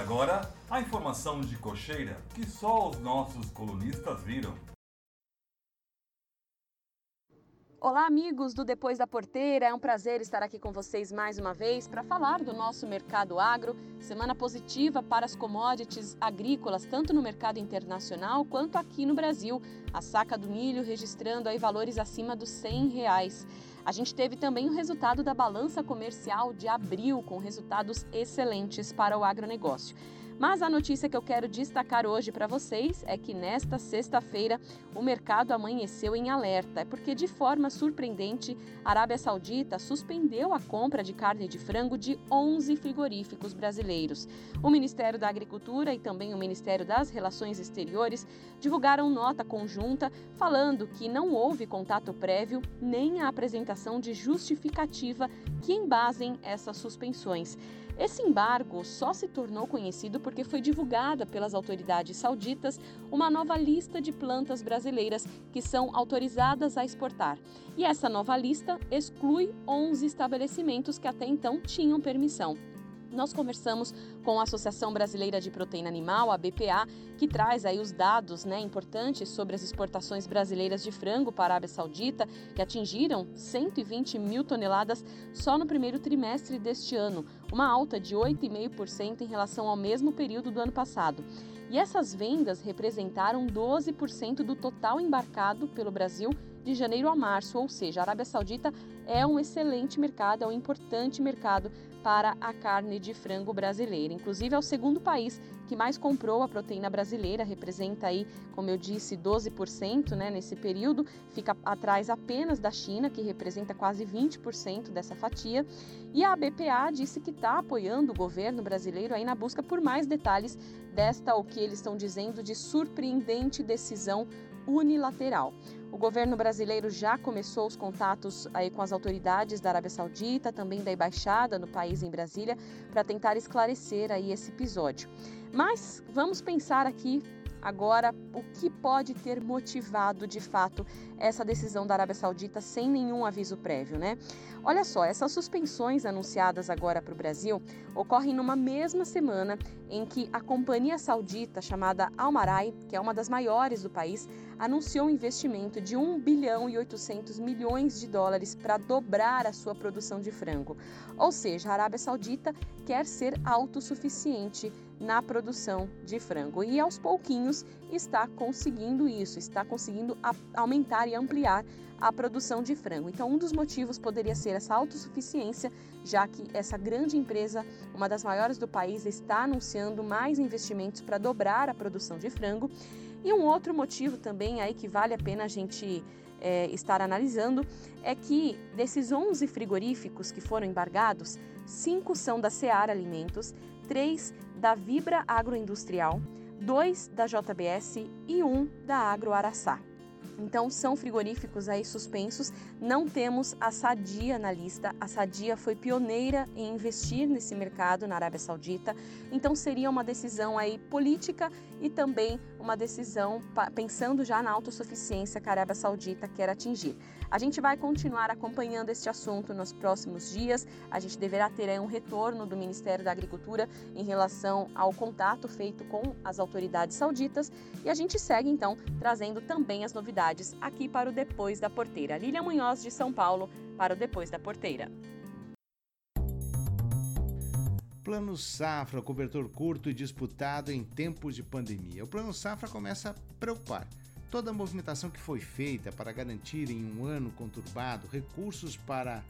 Agora, a informação de cocheira que só os nossos colunistas viram. Olá, amigos do Depois da Porteira. É um prazer estar aqui com vocês mais uma vez para falar do nosso mercado agro. Semana positiva para as commodities agrícolas, tanto no mercado internacional quanto aqui no Brasil. A saca do milho registrando aí valores acima dos 100 reais. A gente teve também o resultado da balança comercial de abril, com resultados excelentes para o agronegócio. Mas a notícia que eu quero destacar hoje para vocês é que nesta sexta-feira o mercado amanheceu em alerta, porque de forma surpreendente a Arábia Saudita suspendeu a compra de carne de frango de 11 frigoríficos brasileiros. O Ministério da Agricultura e também o Ministério das Relações Exteriores divulgaram nota conjunta falando que não houve contato prévio nem a apresentação de justificativa que embasem essas suspensões. Esse embargo só se tornou conhecido porque foi divulgada pelas autoridades sauditas uma nova lista de plantas brasileiras que são autorizadas a exportar. E essa nova lista exclui 11 estabelecimentos que até então tinham permissão. Nós conversamos com a Associação Brasileira de Proteína Animal, a BPA, que traz aí os dados né, importantes sobre as exportações brasileiras de frango para a Arábia Saudita, que atingiram 120 mil toneladas só no primeiro trimestre deste ano, uma alta de 8,5% em relação ao mesmo período do ano passado. E essas vendas representaram 12% do total embarcado pelo Brasil de janeiro a março, ou seja, a Arábia Saudita é um excelente mercado, é um importante mercado para a carne de frango brasileira. Inclusive, é o segundo país que mais comprou a proteína brasileira, representa aí, como eu disse, 12% né, nesse período, fica atrás apenas da China, que representa quase 20% dessa fatia. E a BPA disse que está apoiando o governo brasileiro aí na busca por mais detalhes desta, o que eles estão dizendo, de surpreendente decisão unilateral. O governo brasileiro já começou os contatos aí com as autoridades da Arábia Saudita, também da embaixada no país em Brasília, para tentar esclarecer aí esse episódio. Mas vamos pensar aqui agora o que pode ter motivado de fato essa decisão da Arábia Saudita sem nenhum aviso prévio, né? Olha só, essas suspensões anunciadas agora para o Brasil ocorrem numa mesma semana em que a companhia saudita chamada Almarai, que é uma das maiores do país, anunciou um investimento de 1 bilhão e 800 milhões de dólares para dobrar a sua produção de frango. Ou seja, a Arábia Saudita quer ser autossuficiente na produção de frango e aos pouquinhos está conseguindo isso, está conseguindo aumentar e ampliar a produção de frango. Então, um dos motivos poderia ser essa autossuficiência, já que essa grande empresa, uma das maiores do país, está anunciando mais investimentos para dobrar a produção de frango. E um outro motivo também aí que vale a pena a gente é, estar analisando é que desses 11 frigoríficos que foram embargados, cinco são da Seara Alimentos, três da Vibra Agroindustrial, dois da JBS e um da Agro Araçá. Então são frigoríficos aí suspensos. Não temos a Sadia na lista. A Sadia foi pioneira em investir nesse mercado na Arábia Saudita. Então seria uma decisão aí política e também uma decisão pensando já na autossuficiência que a Arábia Saudita quer atingir. A gente vai continuar acompanhando este assunto nos próximos dias. A gente deverá ter um retorno do Ministério da Agricultura em relação ao contato feito com as autoridades sauditas e a gente segue então trazendo também as novidades aqui para o Depois da Porteira. Lília Munhoz de São Paulo para o Depois da Porteira. Plano Safra, cobertor curto e disputado em tempos de pandemia. O Plano Safra começa a preocupar Toda a movimentação que foi feita para garantir em um ano conturbado recursos para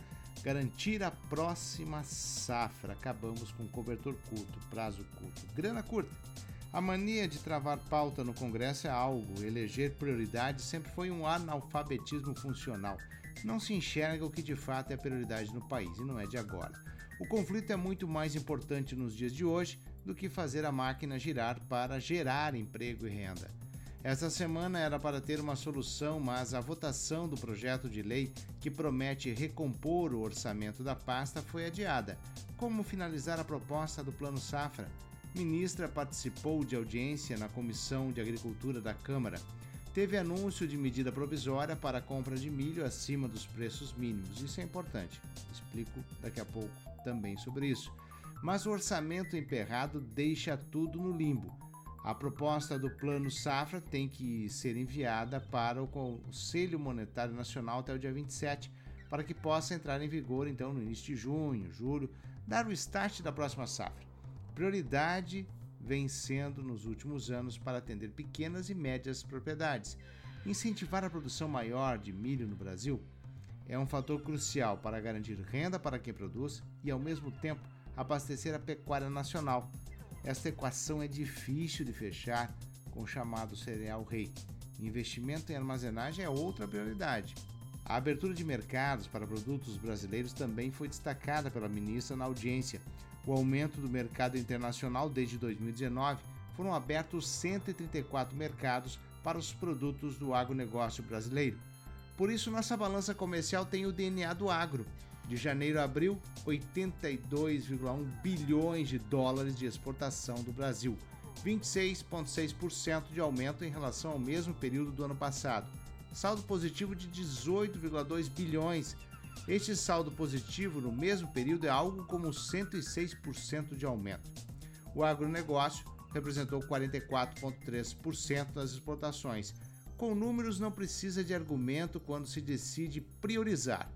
garantir a próxima safra. Acabamos com cobertor curto, prazo curto, grana curta. A mania de travar pauta no Congresso é algo, eleger prioridade sempre foi um analfabetismo funcional. Não se enxerga o que de fato é prioridade no país e não é de agora. O conflito é muito mais importante nos dias de hoje do que fazer a máquina girar para gerar emprego e renda. Essa semana era para ter uma solução, mas a votação do projeto de lei que promete recompor o orçamento da pasta foi adiada. Como finalizar a proposta do Plano Safra? Ministra participou de audiência na Comissão de Agricultura da Câmara. Teve anúncio de medida provisória para a compra de milho acima dos preços mínimos. Isso é importante. Explico daqui a pouco também sobre isso. mas o orçamento emperrado deixa tudo no limbo. A proposta do Plano Safra tem que ser enviada para o Conselho Monetário Nacional até o dia 27, para que possa entrar em vigor então no início de junho, julho, dar o start da próxima safra. Prioridade vem sendo nos últimos anos para atender pequenas e médias propriedades. Incentivar a produção maior de milho no Brasil é um fator crucial para garantir renda para quem produz e, ao mesmo tempo, abastecer a pecuária nacional. Esta equação é difícil de fechar com o chamado cereal rei. Investimento em armazenagem é outra prioridade. A abertura de mercados para produtos brasileiros também foi destacada pela ministra na audiência. O aumento do mercado internacional desde 2019 foram abertos 134 mercados para os produtos do agronegócio brasileiro. Por isso, nossa balança comercial tem o DNA do agro. De janeiro a abril, 82,1 bilhões de dólares de exportação do Brasil, 26,6% de aumento em relação ao mesmo período do ano passado. Saldo positivo de 18,2 bilhões. Este saldo positivo no mesmo período é algo como 106% de aumento. O agronegócio representou 44,3% das exportações. Com números não precisa de argumento quando se decide priorizar.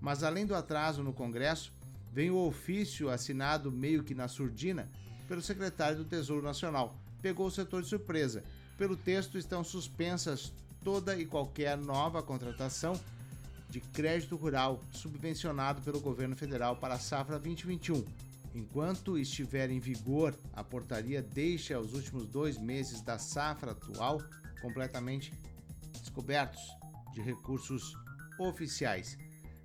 Mas além do atraso no Congresso, vem o ofício assinado meio que na surdina pelo secretário do Tesouro Nacional. Pegou o setor de surpresa. Pelo texto estão suspensas toda e qualquer nova contratação de crédito rural subvencionado pelo governo federal para a safra 2021. Enquanto estiver em vigor, a portaria deixa os últimos dois meses da safra atual completamente descobertos de recursos oficiais.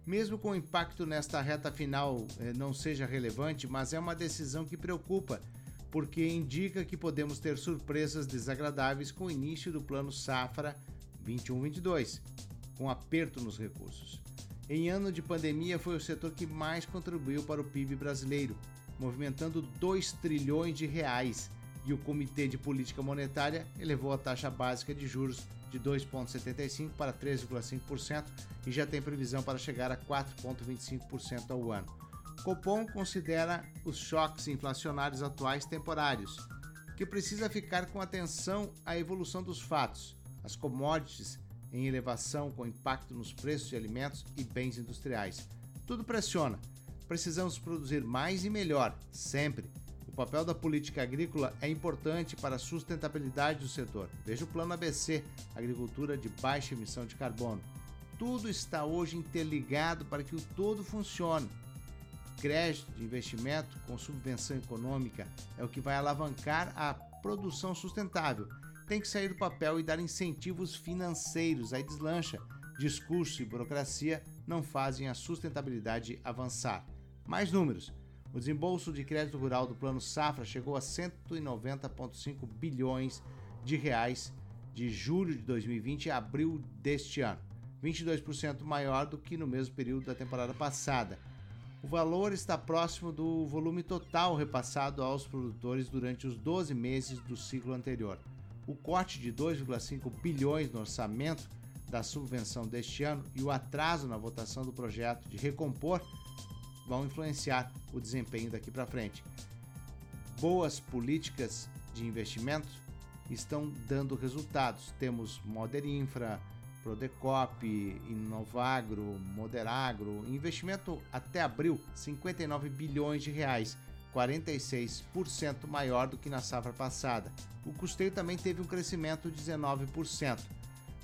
Mesmo com o impacto nesta reta final eh, não seja relevante, mas é uma decisão que preocupa, porque indica que podemos ter surpresas desagradáveis com o início do plano Safra 21-22, com aperto nos recursos. Em ano de pandemia, foi o setor que mais contribuiu para o PIB brasileiro, movimentando 2 trilhões de reais, e o Comitê de Política Monetária elevou a taxa básica de juros de 2,75% para 13,5% e já tem previsão para chegar a 4,25% ao ano. Copom considera os choques inflacionários atuais temporários, que precisa ficar com atenção à evolução dos fatos, as commodities em elevação com impacto nos preços de alimentos e bens industriais. Tudo pressiona. Precisamos produzir mais e melhor, sempre. O papel da política agrícola é importante para a sustentabilidade do setor. Veja o plano ABC, agricultura de baixa emissão de carbono. Tudo está hoje interligado para que o todo funcione. Crédito de investimento com subvenção econômica é o que vai alavancar a produção sustentável tem que sair do papel e dar incentivos financeiros. Aí deslancha. Discurso e burocracia não fazem a sustentabilidade avançar. Mais números. O desembolso de crédito rural do Plano Safra chegou a 190,5 bilhões de reais de julho de 2020 a abril deste ano, 22% maior do que no mesmo período da temporada passada. O valor está próximo do volume total repassado aos produtores durante os 12 meses do ciclo anterior. O corte de 2,5 bilhões no orçamento da subvenção deste ano e o atraso na votação do projeto de recompor vão influenciar o desempenho daqui para frente. Boas políticas de investimento estão dando resultados. Temos Moder Infra, Prodecop, Inovagro, Moderagro, investimento até abril 59 bilhões de reais 46% maior do que na safra passada. O custeio também teve um crescimento de 19%.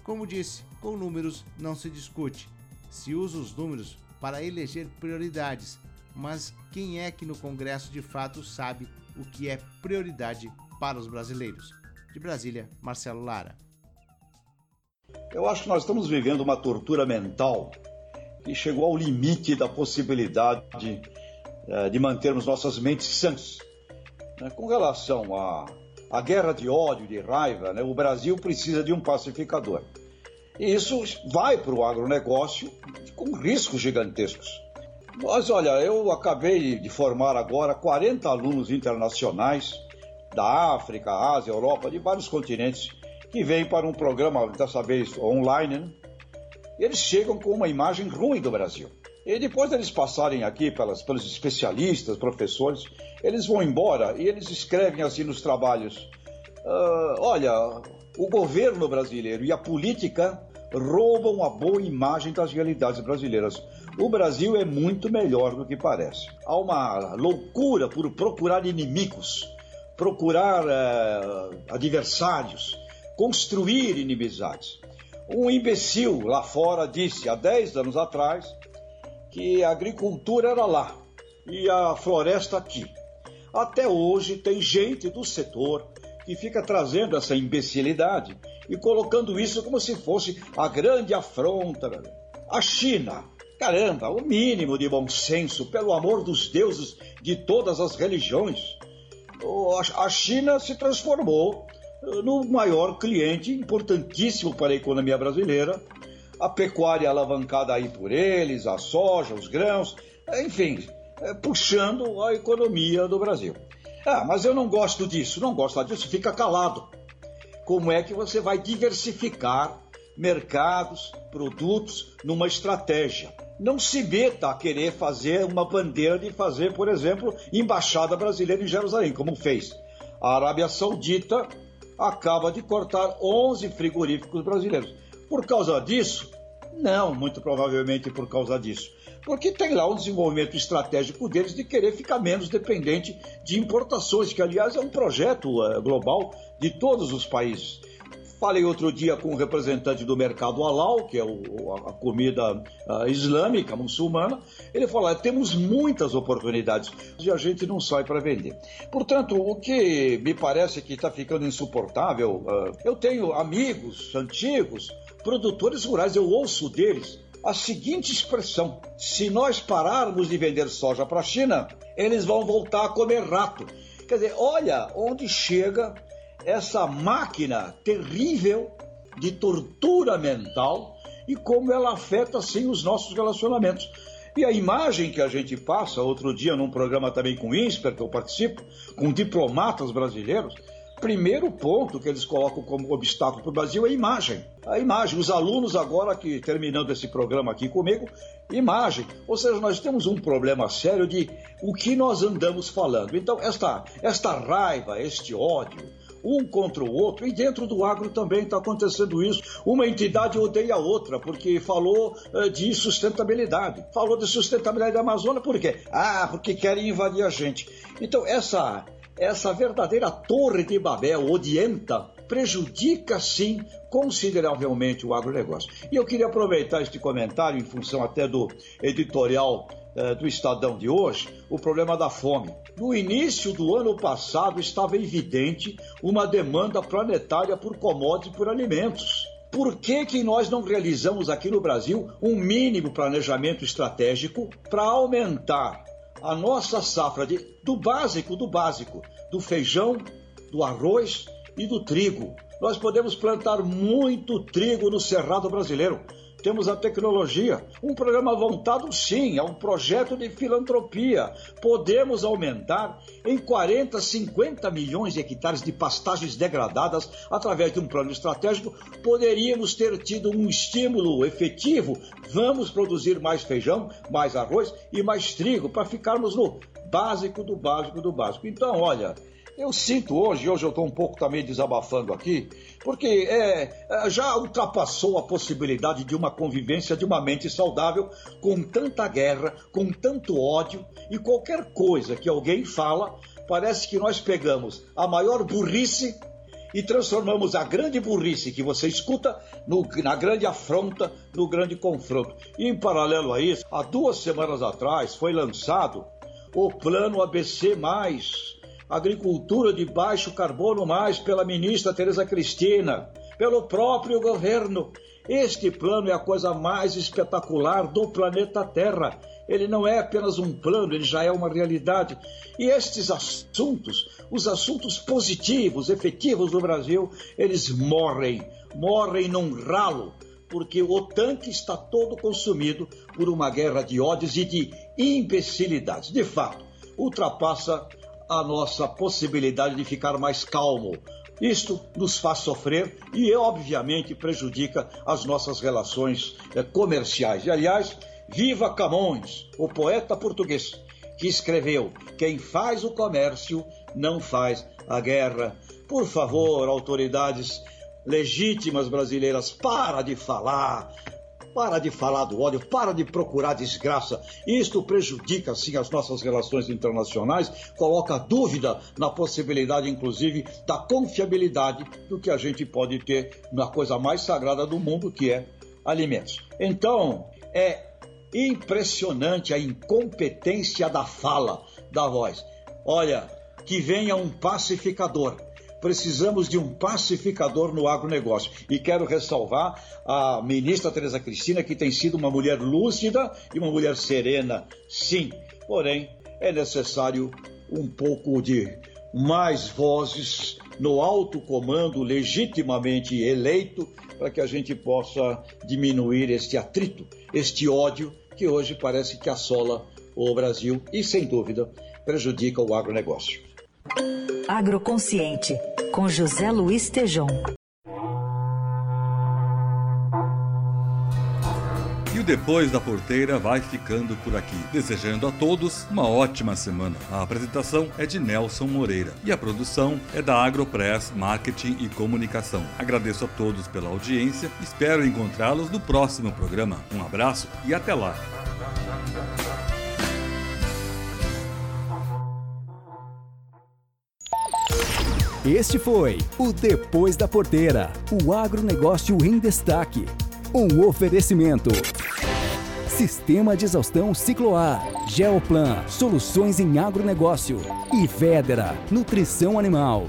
Como disse, com números não se discute. Se usa os números para eleger prioridades, mas quem é que no Congresso de fato sabe o que é prioridade para os brasileiros? De Brasília, Marcelo Lara. Eu acho que nós estamos vivendo uma tortura mental que chegou ao limite da possibilidade de é, de mantermos nossas mentes sãs. Né? Com relação à, à guerra de ódio, de raiva, né? o Brasil precisa de um pacificador. E isso vai para o agronegócio com riscos gigantescos. Mas olha, eu acabei de formar agora 40 alunos internacionais da África, Ásia, Europa, de vários continentes, que vêm para um programa, dessa vez online, né? eles chegam com uma imagem ruim do Brasil. E depois deles passarem aqui pelas, pelos especialistas, professores, eles vão embora e eles escrevem assim nos trabalhos: uh, olha, o governo brasileiro e a política roubam a boa imagem das realidades brasileiras. O Brasil é muito melhor do que parece. Há uma loucura por procurar inimigos, procurar uh, adversários, construir inimizades. Um imbecil lá fora disse há 10 anos atrás que a agricultura era lá e a floresta aqui. Até hoje tem gente do setor que fica trazendo essa imbecilidade e colocando isso como se fosse a grande afronta. A China, caramba, o mínimo de bom senso, pelo amor dos deuses de todas as religiões. A China se transformou eh, no maior cliente importantíssimo para a economia brasileira a pecuária alavancada aí por eles, a soja, os grãos, enfim, é, puxando a economia do Brasil. Ah, mas eu não gosto disso, não gosto disso, fica calado. Como é que você vai diversificar mercados, produtos numa estratégia? Não se meta a querer fazer uma bandeira de fazer, por exemplo, embaixada brasileira em Jerusalém, como fez. A Arábia Saudita acaba de cortar 11 frigoríficos brasileiros. Por causa disso? Não, muito provavelmente por causa disso. Porque tem lá um desenvolvimento estratégico deles de querer ficar menos dependente de importações, que aliás é um projeto uh, global de todos os países. Falei outro dia com um representante do mercado halal, que é o, a, comida uh, islâmica, muçulmana. Ele falou: temos muitas oportunidades e a gente não sai para vender. Portanto, o que me parece que está ficando insuportável, uh, eu tenho amigos antigos produtores rurais, eu ouço deles a seguinte expressão: se nós pararmos de vender soja para a China, eles vão voltar a comer rato. Quer dizer, olha onde chega essa máquina terrível de tortura mental e como ela afeta assim os nossos relacionamentos. E a imagem que a gente passa, outro dia num programa também com o INSPER, que eu participo, com diplomatas brasileiros, primeiro ponto que eles colocam como obstáculo para o Brasil é a imagem. A imagem. Os alunos agora que terminando esse programa aqui comigo, imagem. Ou seja, nós temos um problema sério de o que nós andamos falando. Então, esta, esta raiva, este ódio, um contra o outro, e dentro do agro também está acontecendo isso. Uma entidade odeia a outra, porque falou uh, de sustentabilidade. Falou de sustentabilidade da Amazônia, por quê? Ah, porque querem invadir a gente. Então, essa essa verdadeira torre de Babel odienta prejudica sim consideravelmente o agronegócio. E eu queria aproveitar este comentário em função até do editorial eh, do Estadão de hoje, o problema da fome. No início do ano passado estava evidente uma demanda planetária por commodities e por alimentos. Por que, que nós não realizamos aqui no Brasil um mínimo planejamento estratégico para aumentar a nossa safra de, do básico, do básico, do feijão, do arroz e do trigo. Nós podemos plantar muito trigo no Cerrado brasileiro temos a tecnologia. Um programa voltado, sim, a um projeto de filantropia. Podemos aumentar em 40, 50 milhões de hectares de pastagens degradadas através de um plano estratégico. Poderíamos ter tido um estímulo efetivo. Vamos produzir mais feijão, mais arroz e mais trigo para ficarmos no básico do básico do básico. Então, olha, eu sinto hoje, hoje eu estou um pouco também desabafando aqui, porque é, é, já ultrapassou a possibilidade de uma convivência de uma mente saudável com tanta guerra, com tanto ódio e qualquer coisa que alguém fala, parece que nós pegamos a maior burrice e transformamos a grande burrice que você escuta no, na grande afronta, no grande confronto. E em paralelo a isso, há duas semanas atrás foi lançado o Plano ABC Agricultura de Baixo Carbono Mais pela ministra Tereza Cristina, pelo próprio governo. Este plano é a coisa mais espetacular do planeta Terra. Ele não é apenas um plano, ele já é uma realidade. E estes assuntos, os assuntos positivos, efetivos do Brasil, eles morrem, morrem num ralo, porque o tanque está todo consumido por uma guerra de ódios e de imbecilidades. De fato, ultrapassa a nossa possibilidade de ficar mais calmo. Isto nos faz sofrer e, obviamente, prejudica as nossas relações eh, comerciais. E, aliás, Viva Camões, o poeta português, que escreveu: Quem faz o comércio não faz a guerra. Por favor, autoridades legítimas brasileiras, para de falar, para de falar do ódio, para de procurar desgraça. Isto prejudica, sim, as nossas relações internacionais, coloca dúvida na possibilidade, inclusive, da confiabilidade do que a gente pode ter na coisa mais sagrada do mundo, que é alimentos. Então, é impressionante a incompetência da fala, da voz. Olha, que venha um pacificador precisamos de um pacificador no agronegócio. E quero ressalvar a ministra Tereza Cristina, que tem sido uma mulher lúcida e uma mulher serena, sim. Porém, é necessário um pouco de mais vozes no alto comando legitimamente eleito para que a gente possa diminuir este atrito, este ódio que hoje parece que assola o Brasil e, sem dúvida, prejudica o agronegócio. Agroconsciente, com José Luiz Tejom. E o Depois da Porteira vai ficando por aqui, desejando a todos uma ótima semana. A apresentação é de Nelson Moreira e a produção é da Agropress Marketing e Comunicação. Agradeço a todos pela audiência, espero encontrá-los no próximo programa. Um abraço e até lá! Este foi o Depois da Porteira, o agronegócio em destaque. Um oferecimento. Sistema de exaustão Cicloar, Geoplan, soluções em agronegócio e Federa, nutrição animal.